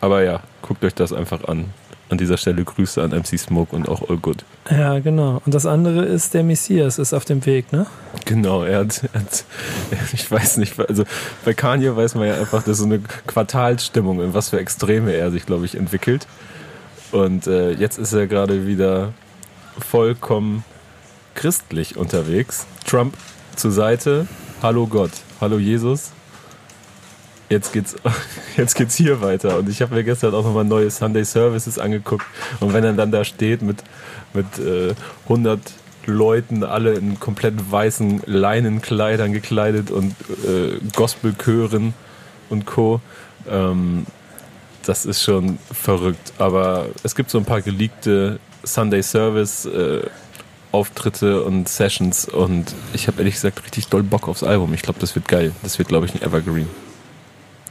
aber ja, guckt euch das einfach an. An dieser Stelle Grüße an MC Smoke und auch All Good. Ja, genau. Und das andere ist, der Messias ist auf dem Weg, ne? Genau, er hat, er hat ich weiß nicht, also bei Kanye weiß man ja einfach, dass so eine Quartalsstimmung, in was für Extreme er sich, glaube ich, entwickelt. Und äh, jetzt ist er gerade wieder vollkommen christlich unterwegs. Trump zur Seite. Hallo Gott. Hallo Jesus. Jetzt geht's, *laughs* jetzt geht's hier weiter. Und ich habe mir gestern auch nochmal neue Sunday Services angeguckt. Und wenn er dann da steht mit, mit äh, 100 Leuten, alle in komplett weißen Leinenkleidern gekleidet und äh, Gospelchören und Co. Ähm, das ist schon verrückt. Aber es gibt so ein paar geleakte Sunday Service äh, Auftritte und Sessions und ich habe ehrlich gesagt richtig doll Bock aufs Album. Ich glaube, das wird geil. Das wird, glaube ich, ein Evergreen.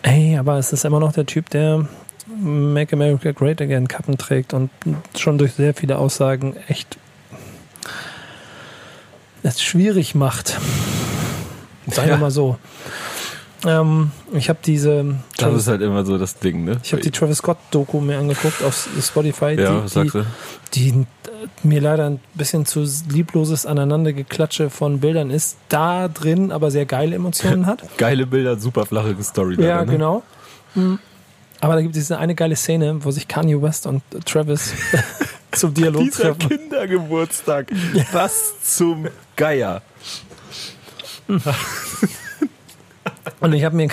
Ey, aber es ist immer noch der Typ, der Make America Great Again Kappen trägt und schon durch sehr viele Aussagen echt es schwierig macht. Sagen wir ja. mal so. Ähm, ich habe diese. Das ist halt immer so das Ding, ne? Ich habe die Travis Scott Doku mir angeguckt auf Spotify. Ja, die? Die, die mir leider ein bisschen zu liebloses Aneinandergeklatsche von Bildern ist, da drin aber sehr geile Emotionen hat. *laughs* geile Bilder, super flache Story. Ja, leider, ne? genau. Mhm. Aber da gibt es diese eine geile Szene, wo sich Kanye West und Travis *laughs* zum Dialog Dieser treffen. Kindergeburtstag. Was zum Geier. *laughs* Und ich habe mir,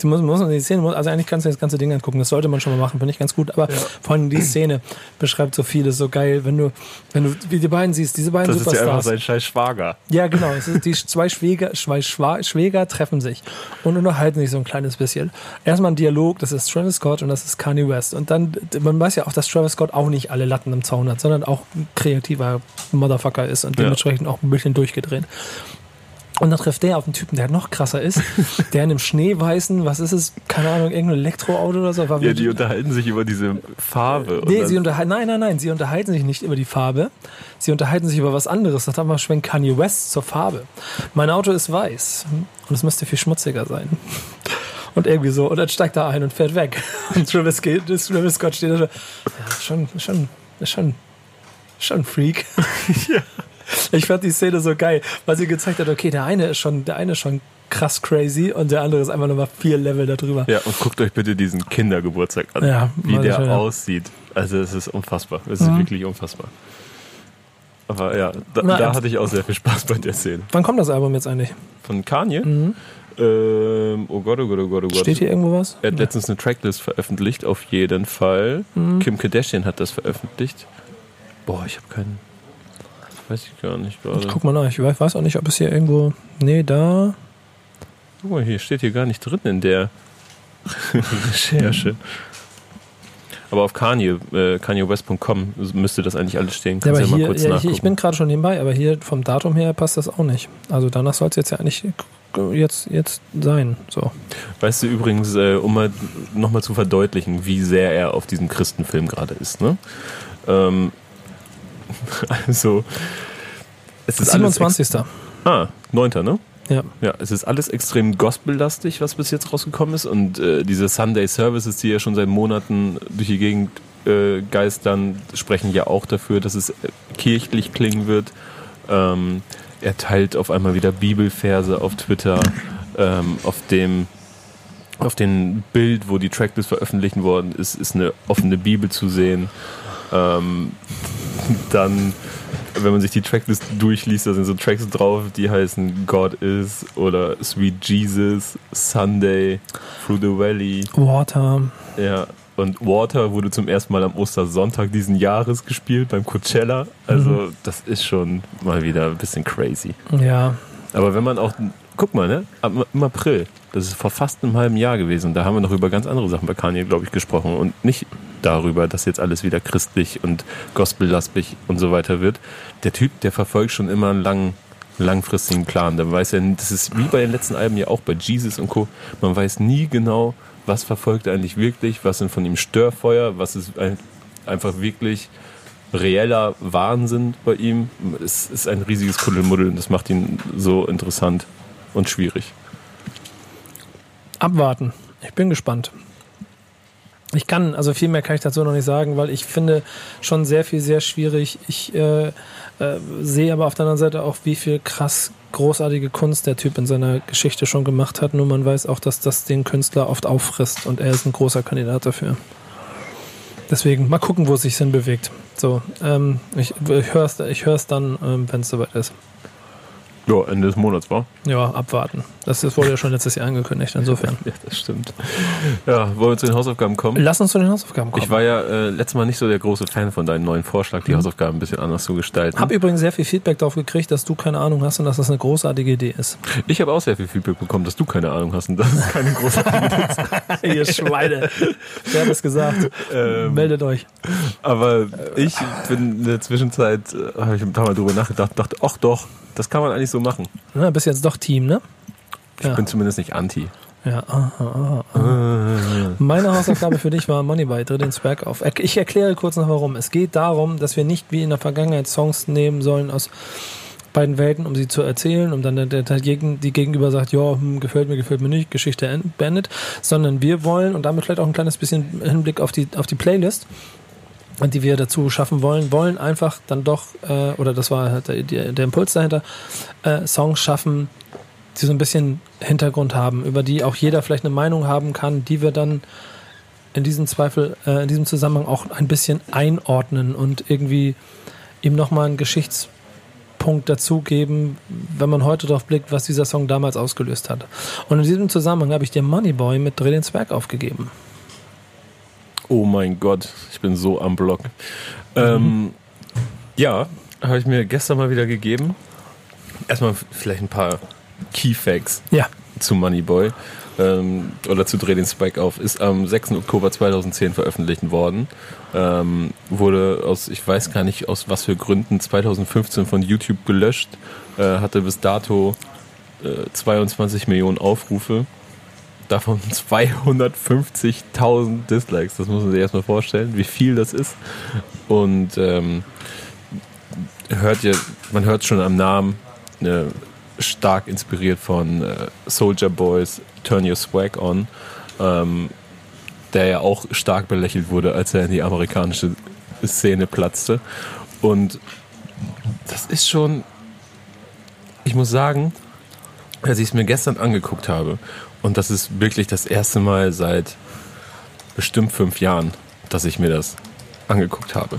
du musst, musst die Szene, also eigentlich kannst du das ganze Ding angucken, das sollte man schon mal machen, finde ich ganz gut, aber ja. vor allem die Szene beschreibt so vieles so geil, wenn du, wenn du wie die beiden siehst, diese beiden das Superstars. Das ist ja einfach sein scheiß Schwager. Ja, genau, es ist, die zwei Schwäger, zwei Schwäger treffen sich und unterhalten sich so ein kleines bisschen. Erstmal ein Dialog, das ist Travis Scott und das ist Kanye West und dann, man weiß ja auch, dass Travis Scott auch nicht alle Latten im Zaun hat, sondern auch ein kreativer Motherfucker ist und dementsprechend ja. auch ein bisschen durchgedreht. Und dann trifft der auf einen Typen, der noch krasser ist, *laughs* der in einem schneeweißen, was ist es, keine Ahnung, irgendein Elektroauto oder so. ja, die unterhalten sich über diese Farbe. Nee, sie unterhalten, nein, nein, nein, sie unterhalten sich nicht über die Farbe. Sie unterhalten sich über was anderes. Das haben wir schwenkt Kanye West zur Farbe. Mein Auto ist weiß und es müsste viel schmutziger sein. Und irgendwie so, und dann steigt er ein und fährt weg. *laughs* Und Travis, Travis Scott steht da, ja, schon, schon, schon, schon Freak. *laughs* ja. Ich fand die Szene so geil, weil sie gezeigt hat, okay, der eine ist schon, der eine ist schon krass crazy und der andere ist einfach nochmal vier Level darüber. Ja, und guckt euch bitte diesen Kindergeburtstag an, ja, wie der schon, aussieht. Also es ist unfassbar. Es ist mhm. wirklich unfassbar. Aber ja, da, Na, da, hatte ich auch sehr viel Spaß bei der Szene. Wann kommt das Album jetzt eigentlich? Von Kanye? Mhm. Ähm, oh Gott, oh Gott, oh Gott, oh Gott. Steht hier irgendwo was? Er hat letztens eine Tracklist veröffentlicht, auf jeden Fall. Mhm. Kim Kardashian hat das veröffentlicht. Boah, ich habe keinen. Weiß ich gar nicht gerade. Ich guck mal nach. Ich weiß auch nicht, ob es hier irgendwo. Nee, da. Guck mal, hier steht hier gar nicht drin in der *laughs* Recherche. Aber auf Kanye, äh, KanyeWest.com müsste das eigentlich alles stehen. Kannst ja, aber ja hier, ja, ich, ich bin gerade schon nebenbei, aber hier vom Datum her passt das auch nicht. Also danach soll es jetzt ja eigentlich jetzt, jetzt sein. So. Weißt du übrigens, äh, um mal nochmal zu verdeutlichen, wie sehr er auf diesem Christenfilm gerade ist, ne? Ähm, *laughs* also, es ist 27. ah, 9. ne? Ja. Ja, es ist alles extrem gospellastig, was bis jetzt rausgekommen ist. Und äh, diese Sunday Services, die ja schon seit Monaten durch die Gegend äh, geistern, sprechen ja auch dafür, dass es äh, kirchlich klingen wird. Ähm, er teilt auf einmal wieder Bibelverse auf Twitter. Ähm, auf dem auf dem Bild, wo die Tracklist veröffentlicht worden ist, ist eine offene Bibel zu sehen. Ähm, dann, wenn man sich die Tracklist durchliest, da sind so Tracks drauf, die heißen God Is oder Sweet Jesus, Sunday, Through the Valley. Water. Ja, und Water wurde zum ersten Mal am Ostersonntag diesen Jahres gespielt beim Coachella. Also mhm. das ist schon mal wieder ein bisschen crazy. Ja. Aber wenn man auch, guck mal, ne, im April, das ist vor fast einem halben Jahr gewesen. Da haben wir noch über ganz andere Sachen bei Kanye, glaube ich, gesprochen und nicht darüber, dass jetzt alles wieder christlich und gospellastig und so weiter wird. Der Typ, der verfolgt schon immer einen langen, langfristigen Plan. Der weiß ja, das ist wie bei den letzten Alben ja auch bei Jesus und Co. Man weiß nie genau, was verfolgt er eigentlich wirklich, was sind von ihm Störfeuer, was ist einfach wirklich reeller Wahnsinn bei ihm. Es ist ein riesiges Kuddelmuddel und das macht ihn so interessant und schwierig. Abwarten. Ich bin gespannt. Ich kann, also viel mehr kann ich dazu noch nicht sagen, weil ich finde schon sehr viel sehr schwierig. Ich äh, äh, sehe aber auf der anderen Seite auch, wie viel krass großartige Kunst der Typ in seiner Geschichte schon gemacht hat. Nur man weiß auch, dass das den Künstler oft auffrisst und er ist ein großer Kandidat dafür. Deswegen mal gucken, wo es sich hinbewegt. So, ähm, ich, ich höre es ich dann, ähm, wenn es soweit ist. Ja, Ende des Monats war. Ja, abwarten. Das, das wurde ja schon letztes Jahr angekündigt, insofern. *laughs* ja, das stimmt. Ja, wollen wir zu den Hausaufgaben kommen? Lass uns zu den Hausaufgaben kommen. Ich war ja äh, letztes Mal nicht so der große Fan von deinem neuen Vorschlag, die mhm. Hausaufgaben ein bisschen anders zu gestalten. Hab übrigens sehr viel Feedback darauf gekriegt, dass du keine Ahnung hast und dass das eine großartige Idee ist. Ich habe auch sehr viel Feedback bekommen, dass du keine Ahnung hast und dass es keine großartige Idee ist. *laughs* Ihr Schweine. Wer hat es gesagt? Ähm, Meldet euch. Aber ich bin in der Zwischenzeit, äh, habe ich ein paar Mal drüber nachgedacht, dachte, ach doch, das kann man eigentlich so machen. Na, bist jetzt doch Team, ne? Ich ja. bin zumindest nicht Anti. Ja, aha, aha, aha. Meine Hausaufgabe für dich war Moneyboy, dreh den Swag auf. Ich erkläre kurz noch warum. Es geht darum, dass wir nicht wie in der Vergangenheit Songs nehmen sollen aus beiden Welten, um sie zu erzählen, um dann der, der, der Gegen, die Gegenüber sagt, ja, hm, gefällt mir, gefällt mir nicht, Geschichte beendet, sondern wir wollen, und damit vielleicht auch ein kleines bisschen Hinblick auf die, auf die Playlist, die wir dazu schaffen wollen, wollen einfach dann doch, äh, oder das war halt der, der Impuls dahinter, äh, Songs schaffen, die so ein bisschen Hintergrund haben, über die auch jeder vielleicht eine Meinung haben kann, die wir dann in diesem Zweifel, äh, in diesem Zusammenhang auch ein bisschen einordnen und irgendwie ihm nochmal einen Geschichtspunkt dazugeben, wenn man heute darauf blickt, was dieser Song damals ausgelöst hat. Und in diesem Zusammenhang habe ich dir Moneyboy mit Dreh den Zwerg aufgegeben. Oh mein Gott, ich bin so am Block. Ähm, ja, habe ich mir gestern mal wieder gegeben. Erstmal vielleicht ein paar Key Facts ja. zu Moneyboy ähm, oder zu Dreh den Spike auf. Ist am 6. Oktober 2010 veröffentlicht worden. Ähm, wurde aus, ich weiß gar nicht aus was für Gründen, 2015 von YouTube gelöscht. Äh, hatte bis dato äh, 22 Millionen Aufrufe davon *laughs* 250.000 Dislikes. Das muss man sich erstmal vorstellen, wie viel das ist. Und ähm, hört ihr, man hört schon am Namen, äh, stark inspiriert von äh, Soldier Boys Turn Your Swag On, ähm, der ja auch stark belächelt wurde, als er in die amerikanische Szene platzte. Und das ist schon, ich muss sagen, als ich es mir gestern angeguckt habe und das ist wirklich das erste Mal seit bestimmt fünf Jahren, dass ich mir das angeguckt habe.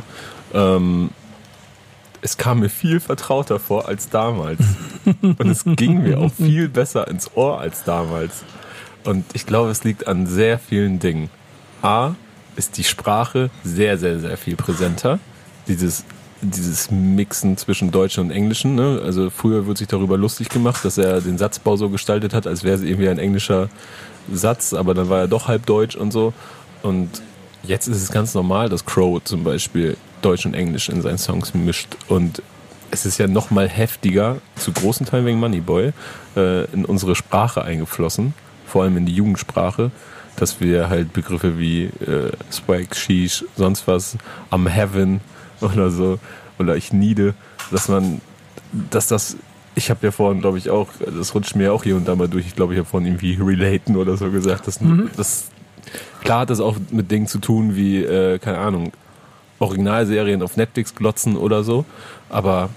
Ähm, es kam mir viel vertrauter vor als damals. Und es *laughs* ging mir auch viel besser ins Ohr als damals. Und ich glaube, es liegt an sehr vielen Dingen. A ist die Sprache sehr, sehr, sehr viel präsenter. Dieses dieses Mixen zwischen Deutschen und Englischen. Ne? Also früher wird sich darüber lustig gemacht, dass er den Satzbau so gestaltet hat, als wäre es irgendwie ein englischer Satz, aber dann war er doch halb deutsch und so. Und jetzt ist es ganz normal, dass Crow zum Beispiel Deutsch und Englisch in seinen Songs mischt. Und es ist ja noch mal heftiger, zu großen Teilen wegen Moneyboy, äh, in unsere Sprache eingeflossen, vor allem in die Jugendsprache, dass wir halt Begriffe wie äh, Swag, Sheesh, sonst was, am Heaven, *laughs* oder so, oder ich niede, dass man, dass das, ich habe ja vorhin, glaube ich, auch, das rutscht mir auch hier und da mal durch, ich glaube, ich habe vorhin irgendwie *laughs* relaten oder so gesagt, dass, mhm. das, klar hat das auch mit Dingen zu tun wie, äh, keine Ahnung, Originalserien auf Netflix glotzen oder so, aber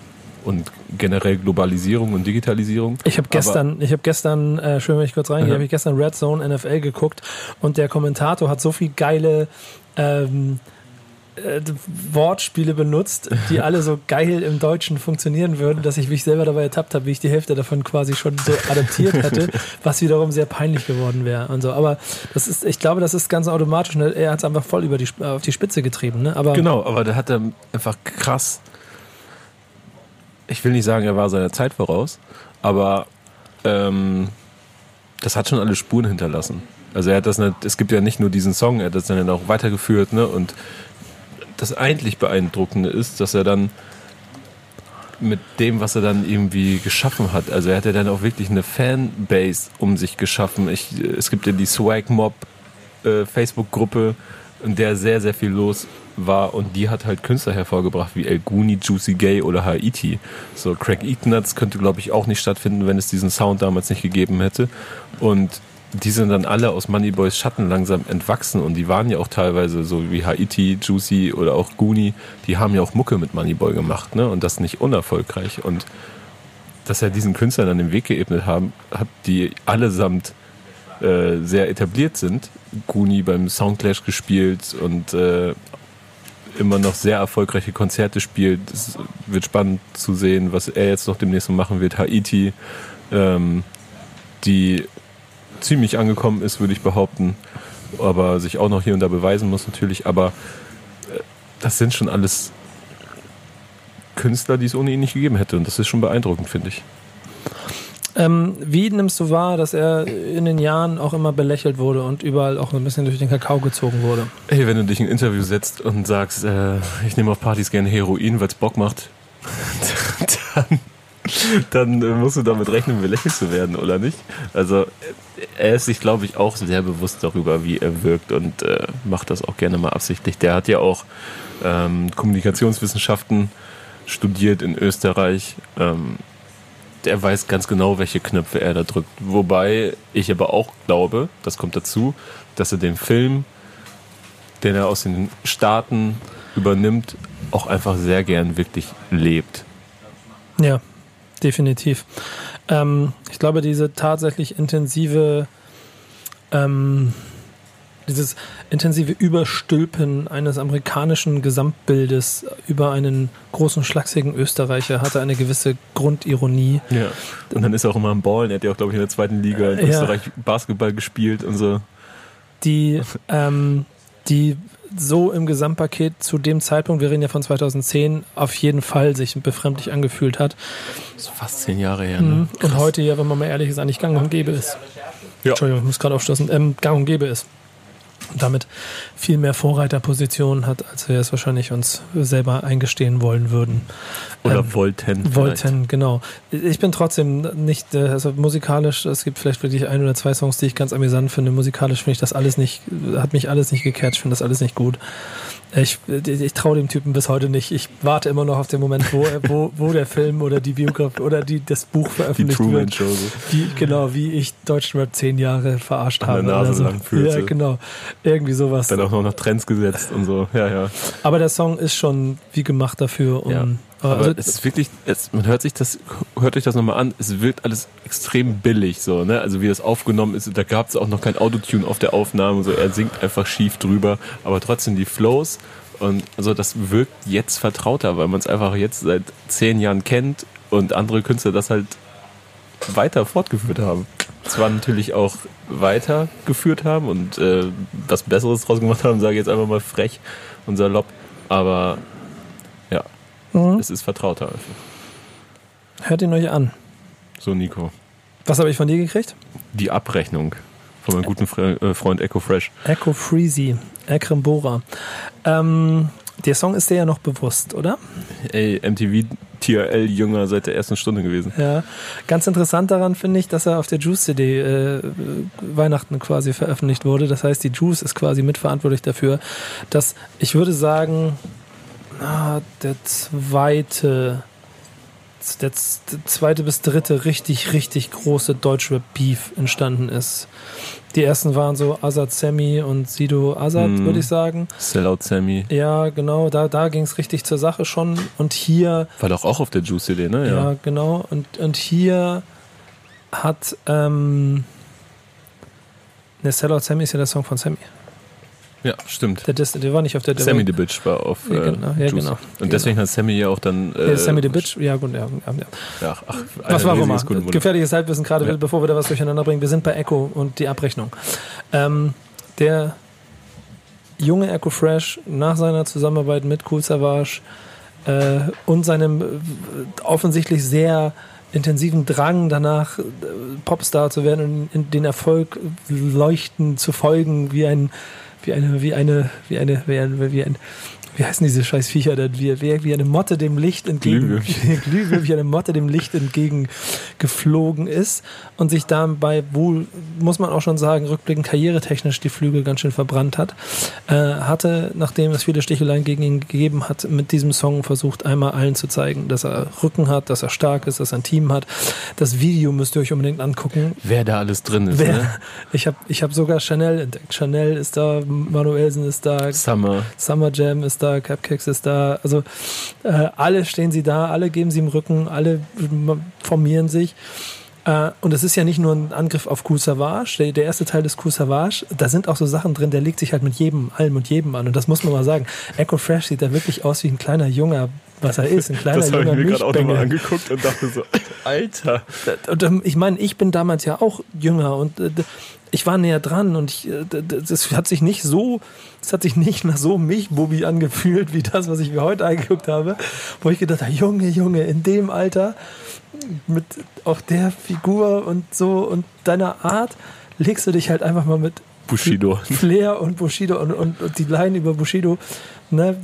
und generell Globalisierung und Digitalisierung. Ich habe gestern, Aber ich habe gestern, äh, schön, wenn ich kurz reingehe, habe ich gestern Red Zone NFL geguckt und der Kommentator hat so viel geile ähm, äh, Wortspiele benutzt, die alle so geil im Deutschen funktionieren würden, dass ich mich selber dabei ertappt habe, wie ich die Hälfte davon quasi schon so adaptiert hätte, *laughs* was wiederum sehr peinlich geworden wäre und so. Aber das ist, ich glaube, das ist ganz automatisch. Ne? Er hat es einfach voll über die, auf die Spitze getrieben. Ne? Aber genau, aber da hat er einfach krass. Ich will nicht sagen, er war seiner Zeit voraus, aber ähm, das hat schon alle Spuren hinterlassen. Also er hat das nicht, es gibt ja nicht nur diesen Song, er hat das dann auch weitergeführt, ne? Und das eigentlich Beeindruckende ist, dass er dann mit dem, was er dann irgendwie geschaffen hat, also er hat ja dann auch wirklich eine Fanbase um sich geschaffen. Ich, es gibt ja die Swag Mob äh, Facebook-Gruppe, in der sehr, sehr viel los war und die hat halt Künstler hervorgebracht wie El Guni, Juicy Gay oder Haiti. So Craig Eatnuts könnte glaube ich auch nicht stattfinden, wenn es diesen Sound damals nicht gegeben hätte. Und die sind dann alle aus Moneyboys Schatten langsam entwachsen und die waren ja auch teilweise so wie Haiti, Juicy oder auch Goonie, die haben ja auch Mucke mit Moneyboy gemacht, ne? Und das nicht unerfolgreich. Und dass er diesen Künstlern dann den Weg geebnet haben, hat die allesamt äh, sehr etabliert sind. Goonie beim Soundclash gespielt und äh, immer noch sehr erfolgreiche Konzerte spielt. Es wird spannend zu sehen, was er jetzt noch demnächst machen wird. Haiti, ähm, die ziemlich angekommen ist, würde ich behaupten. Aber sich auch noch hier und da beweisen muss natürlich. Aber äh, das sind schon alles Künstler, die es ohne ihn nicht gegeben hätte. Und das ist schon beeindruckend, finde ich. Ähm, wie nimmst du wahr, dass er in den Jahren auch immer belächelt wurde und überall auch ein bisschen durch den Kakao gezogen wurde? Hey, wenn du dich in ein Interview setzt und sagst, äh, ich nehme auf Partys gerne Heroin, weil es Bock macht, *laughs* dann dann äh, musst du damit rechnen, belächelt zu werden, oder nicht? Also er ist sich, glaube ich, auch sehr bewusst darüber, wie er wirkt und äh, macht das auch gerne mal absichtlich. Der hat ja auch ähm, Kommunikationswissenschaften studiert in Österreich. Ähm, der weiß ganz genau, welche Knöpfe er da drückt. Wobei ich aber auch glaube, das kommt dazu, dass er den Film, den er aus den Staaten übernimmt, auch einfach sehr gern wirklich lebt. Ja, definitiv. Ähm, ich glaube, diese tatsächlich intensive, ähm, dieses intensive Überstülpen eines amerikanischen Gesamtbildes über einen großen, schlachsigen Österreicher hatte eine gewisse Grundironie. Ja. Und dann ist er auch immer am Ballen. Er hat ja auch, glaube ich, in der zweiten Liga in ja. Österreich Basketball gespielt und so. Die, ähm, die so im Gesamtpaket zu dem Zeitpunkt, wir reden ja von 2010, auf jeden Fall sich befremdlich angefühlt hat. Das ist fast zehn Jahre her. Ne? Und heute ja, wenn man mal ehrlich ist, eigentlich gang und gäbe ist. Ja. Entschuldigung, ich muss gerade aufstoßen, ähm, gang und gäbe ist und damit viel mehr Vorreiterpositionen hat, als wir es wahrscheinlich uns selber eingestehen wollen würden. Oder ähm, wollten. Wollten, genau. Ich bin trotzdem nicht, äh, also musikalisch, es gibt vielleicht wirklich ein oder zwei Songs, die ich ganz amüsant finde. Musikalisch finde ich das alles nicht, hat mich alles nicht gecatcht, finde das alles nicht gut. Ich, ich traue dem Typen bis heute nicht. Ich warte immer noch auf den Moment, wo, wo, wo der Film oder die Biografie oder die, das Buch veröffentlicht die Truman wird. Show. Wie, genau, wie ich Deutschrap zehn Jahre verarscht habe. Nase so. lang Ja, genau. Irgendwie sowas. Dann auch noch nach Trends gesetzt und so. Ja, ja. Aber der Song ist schon wie gemacht dafür, um ja. Aber also, es ist wirklich, es, man hört sich das, hört euch das nochmal an, es wirkt alles extrem billig, so, ne? Also wie das aufgenommen ist, da gab es auch noch kein Autotune auf der Aufnahme, so er singt einfach schief drüber, aber trotzdem die Flows und also das wirkt jetzt vertrauter, weil man es einfach jetzt seit zehn Jahren kennt und andere Künstler das halt weiter fortgeführt haben. Zwar natürlich auch weitergeführt haben und äh, was Besseres draus gemacht haben, sage ich jetzt einfach mal frech und salopp, aber Mhm. Es ist vertrauter einfach. Hört ihn euch an. So, Nico. Was habe ich von dir gekriegt? Die Abrechnung von meinem guten äh, Freund Echo Fresh. Echo Freezy, Ekrem Bora. Ähm, der Song ist dir ja noch bewusst, oder? Ey, MTV TRL Jünger seit der ersten Stunde gewesen. Ja, ganz interessant daran finde ich, dass er auf der Juice CD äh, Weihnachten quasi veröffentlicht wurde. Das heißt, die Juice ist quasi mitverantwortlich dafür, dass ich würde sagen, ah, der zweite der zweite bis dritte richtig, richtig große Deutschrap-Beef entstanden ist. Die ersten waren so Azad Sammy und Sido Azad, Mhm. würde ich sagen. Sellout Sammy. Ja, genau, da, da ging es richtig zur Sache schon. Und hier, War doch auch auf der Juice CD, ne? ja, genau, und, und hier hat, ähm, ne, Sellout Sammy ist ja der Song von Sammy. Ja, stimmt. Der, Dis- der war nicht auf der Sammy the Bitch war auf Ja, äh, genau, ja, genau. Und deswegen hat Sammy ja auch dann. Äh, Ja, Sammy the Bitch, ja gut, ja, ja, ach, Was war Kundenwunder. Gefährliches Halbwissen gerade, Ja. bevor wir da was durcheinander bringen. Wir sind bei Echo und die Abrechnung. Ähm, der junge Echo Fresh nach seiner Zusammenarbeit mit Cool Savage äh, und seinem äh, offensichtlich sehr intensiven Drang danach, äh, Popstar zu werden und den Erfolg leuchten zu folgen, wie ein, wie eine, wie eine, wie eine, wie ein, wie ein wie heißen diese scheiß Viecher denn? Wie, wie, wie eine Motte dem Licht entgegen, Glühwürmchen, *laughs* wie eine Motte dem Licht entgegen geflogen ist und sich dabei wohl, muss man auch schon sagen, rückblickend karrieretechnisch die Flügel ganz schön verbrannt hat, äh, hatte, nachdem es viele Sticheleien gegen ihn gegeben hat, mit diesem Song versucht, einmal allen zu zeigen, dass er Rücken hat, dass er stark ist, dass er ein Team hat. Das Video müsst ihr euch unbedingt angucken. Wer da alles drin ist, Wer, ne? ich habe ich hab sogar Chanel entdeckt. Chanel ist da, Manuelsen ist da, Summer. Summer Jam ist da, Cupcakes ist da. Also äh, alle stehen sie da, alle geben sie im Rücken, alle formieren sich. Äh, und es ist ja nicht nur ein Angriff auf Cool Savage, der, der erste Teil des Cool Savage, da sind auch so Sachen drin, der legt sich halt mit jedem, allem und jedem an. Und das muss man mal sagen. Echo Fresh sieht da wirklich aus wie ein kleiner Junger, was er ist, ein kleiner Das habe ich mir gerade auch nochmal angeguckt und dachte so, *laughs* Alter. Und ähm, ich meine, ich bin damals ja auch jünger und äh, ich war näher dran und ich, äh, das hat sich nicht so, es hat sich nicht nach so Milchbubi angefühlt wie das, was ich mir heute angeguckt habe, wo ich gedacht habe, Junge, Junge, in dem Alter mit auch der Figur und so und deiner Art legst du dich halt einfach mal mit Bushido. Flair und Bushido und, und, und die Line über Bushido, ne?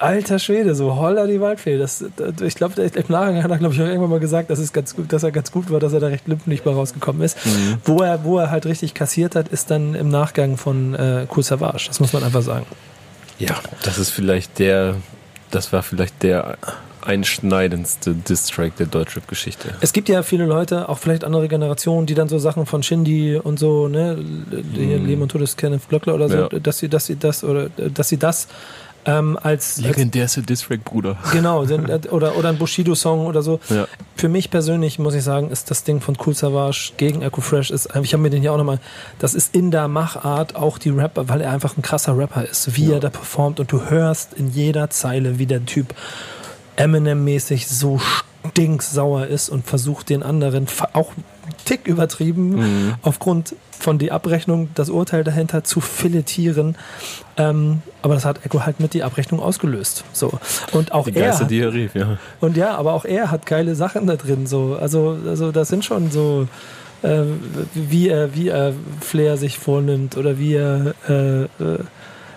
Alter Schwede, so holla die Waldfee. Das, das, ich glaube, im Nachhinein hat er, glaube ich, auch irgendwann mal gesagt, dass, es ganz gut, dass er ganz gut war, dass er da recht limpelig bei rausgekommen ist. Wo, er, wo er halt richtig kassiert hat, ist dann im Nachgang von äh, Cool Savage. Das muss man einfach sagen. Ja, das ist vielleicht der, das war vielleicht der einschneidendste Distrack der Deutschrap-Geschichte. Es gibt ja viele Leute, auch vielleicht andere Generationen, die dann so Sachen von Shindy und so, ne, hier Leben und Todes Kenneth Glöckler oder so, Ja. dass sie, dass sie das oder dass sie das ähm, als, Legendärste Distrack, Bruder. Genau, äh, oder, oder ein Bushido-Song oder so. Ja. Für mich persönlich muss ich sagen, ist das Ding von Cool Savage gegen Echo Fresh, ist, ich habe mir den ja auch nochmal, das ist in der Machart auch die Rapper, weil er einfach ein krasser Rapper ist, wie er da performt und du hörst in jeder Zeile, wie der Typ Eminem-mäßig so stinksauer ist und versucht den anderen auch Tick übertrieben aufgrund von die Abrechnung, das Urteil dahinter zu filetieren. Ähm, aber das hat Echo halt mit die Abrechnung ausgelöst. So. Und auch Die er. Geister, Hat, die er rief, ja. und ja, aber auch er hat geile Sachen da drin. So. Also, also das sind schon so, äh, wie er, wie er Flair sich vornimmt oder wie er äh, äh,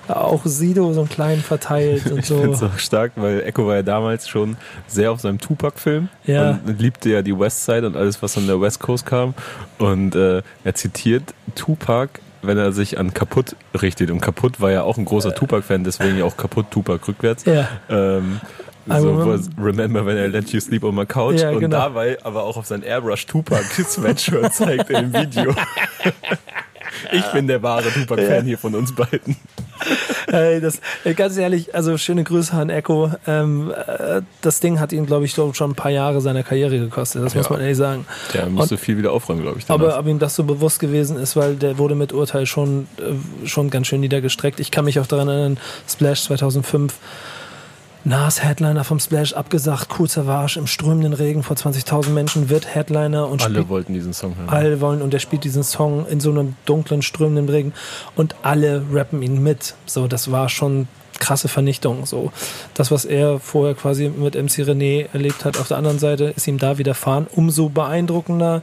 auch Sido so einen kleinen verteilt und *laughs* Ich finde es so. auch stark, weil Echo war ja damals schon sehr auf seinem Tupac-Film Ja. und liebte ja die Westside und alles, was von der West Coast kam. Und äh, er zitiert Tupac, wenn er sich an Kaputt richtet. Und Kaputt war ja auch ein großer Tupac-Fan, deswegen ja auch Kaputt Tupac rückwärts. Ja. Ähm, I so remember- was, remember when I let you sleep on my couch Ja, und genau. dabei aber auch auf sein Airbrush Tupac *laughs* Sweatshirt zeigt in dem Video. *laughs* *laughs* Ich bin der wahre Tupac-Fan hier von uns beiden. Ey, das, ganz ehrlich, also schöne Grüße an Echo. Ähm, äh, das Ding hat ihn, glaube ich, schon ein paar Jahre seiner Karriere gekostet. Das muss Ja. man ehrlich sagen. Der musste viel wieder aufräumen, glaube ich. Aber ob ihm das so bewusst gewesen ist, weil der wurde mit Urteil schon, äh, schon ganz schön niedergestreckt. Ich kann mich auch daran erinnern, Splash 2005, Nas Headliner vom Splash abgesagt, Cool Savage im strömenden Regen vor 20.000 Menschen wird Headliner und Alle wollten diesen Song hören. alle wollen und er spielt diesen Song in so einem dunklen, strömenden Regen und alle rappen ihn mit. So, das war schon krasse Vernichtung. So, das, was er vorher quasi mit MC René erlebt hat, auf der anderen Seite ist ihm da widerfahren. Umso beeindruckender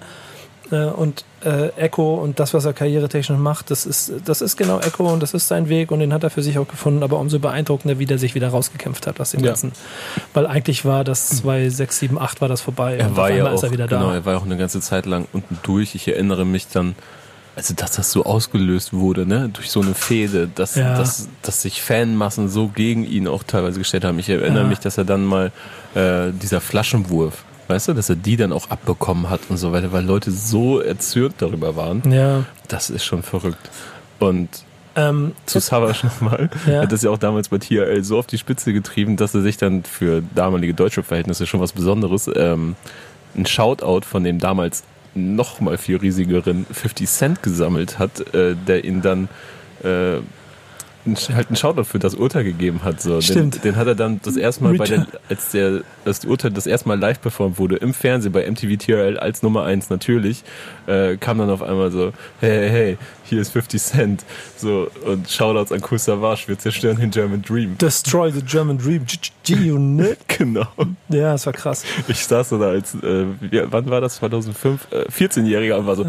und äh, Echo und das, was er karrieretechnisch macht, das ist, das ist genau Echo und das ist sein Weg und den hat er für sich auch gefunden, aber umso beeindruckender, wie der sich wieder rausgekämpft hat aus dem Ja. Ganzen. Weil eigentlich war das 2, 6, 7, 8 war das vorbei. Er und war ja auch, ist er wieder genau, da. er war auch eine ganze Zeit lang unten durch. Ich erinnere mich dann, also dass das so ausgelöst wurde, ne, durch so eine Fehde, dass, Ja. dass, dass sich Fanmassen so gegen ihn auch teilweise gestellt haben. Ich erinnere Ja. mich, dass er dann mal äh, dieser Flaschenwurf, weißt du, dass er die dann auch abbekommen hat und so weiter, weil Leute so erzürnt darüber waren. Ja. Das ist schon verrückt. Und Ähm, zu Savage nochmal. Ja. Er hat das ja auch damals bei TRL so auf die Spitze getrieben, dass er sich dann für damalige deutsche Verhältnisse schon was Besonderes, ähm, ein Shoutout von dem damals noch mal viel riesigeren 50 Cent gesammelt hat, äh, der ihn dann äh, halt einen Shoutout für das Urteil gegeben hat. So. Den, Stimmt. den hat er dann das erste Mal bei der, als der das Urteil das erste Mal live performt wurde im Fernsehen bei MTV TRL als Nummer eins natürlich, äh, kam dann auf einmal so, hey, hey, hey, hier ist 50 Cent. So, und Shoutouts an Kool Savage, wir zerstören den German Dream. Destroy the German Dream. G-Unit. *laughs* Genau. Ja, das war krass. Ich saß so da als, äh, wann war das? 2005? Äh, 14-Jähriger und war so,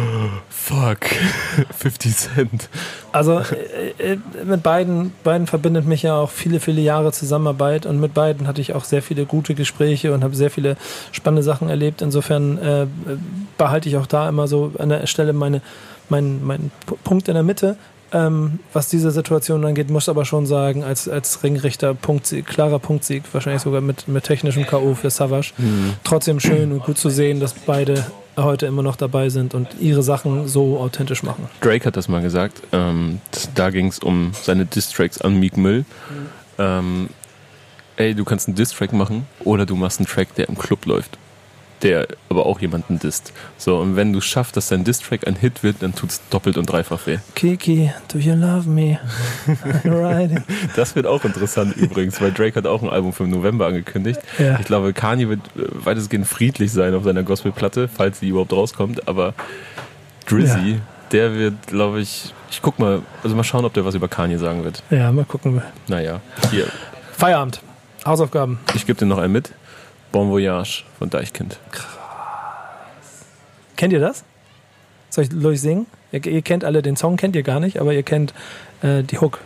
*gasps* fuck, *laughs* 50 Cent. Also äh, äh, mit beiden, beiden verbindet mich ja auch viele, viele Jahre Zusammenarbeit und mit beiden hatte ich auch sehr viele gute Gespräche und habe sehr viele spannende Sachen erlebt. Insofern äh, behalte ich auch da immer so an der Stelle meine, mein, mein Punkt in der Mitte. Ähm, was diese Situation angeht, muss aber schon sagen, als, als Ringrichter Punktsieg, klarer Punktsieg, wahrscheinlich sogar mit, mit technischem K.O. für Savage. Trotzdem schön und gut zu sehen, dass beide heute immer noch dabei sind und ihre Sachen so authentisch machen. Drake hat das mal gesagt. Ähm, da ging es um seine Diss-Tracks an Meek Mill. Ähm, ey, du kannst einen Diss-Track machen oder du machst einen Track, der im Club läuft. Der aber auch jemanden disst. So, und wenn du schaffst, dass dein Diss-Track ein Hit wird, dann tut's doppelt und dreifach weh. Kiki, do you love me? Riding. *laughs* Das wird auch interessant übrigens, weil Drake hat auch ein Album für November angekündigt. Ja. Ich glaube, Kanye wird äh, weitestgehend friedlich sein auf seiner Gospelplatte, falls sie überhaupt rauskommt. Aber Drizzy, Ja. der wird, glaube ich, ich guck mal, also mal schauen, ob der was über Kanye sagen wird. Ja, mal gucken. Naja, hier, Feierabend. Hausaufgaben. ich gebe dir noch einen mit. Bon Voyage von Deichkind. Kennt ihr das? Soll ich, soll ich singen? Ihr, ihr kennt alle den Song, kennt ihr gar nicht, aber ihr kennt äh, die Hook.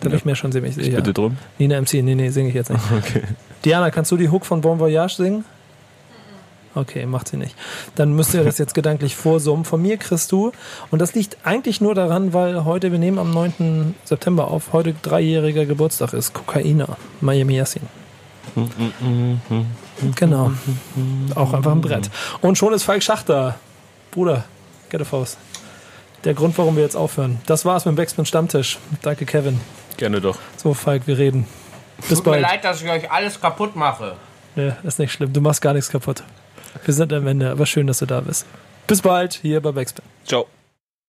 Da bin Ja. ich mir schon ziemlich Ich sicher. bitte drum. Nina MC, nee, nee, singe ich jetzt nicht. Okay. Diana, kannst du die Hook von Bon Voyage singen? Okay, macht sie nicht. Dann müsst ihr das jetzt gedanklich vorsummen. Von mir kriegst du, und das liegt eigentlich nur daran, weil heute, wir nehmen am 9. September auf, heute dreijähriger Geburtstag ist, Kokaina, Miami Yassin. Genau. Auch einfach ein Brett. Und schon ist Falk Schachter. Bruder, get a Faust. Der Grund, warum wir jetzt aufhören. Das war's mit dem Backspin Stammtisch. Danke, Kevin. Gerne doch. So, Falk, wir reden. Bis Tut mir bald. leid, dass ich euch alles kaputt mache. Nee, ist nicht schlimm. Du machst gar nichts kaputt. Wir sind am Ende, aber schön, dass du da bist. Bis bald hier bei Backspin. Ciao.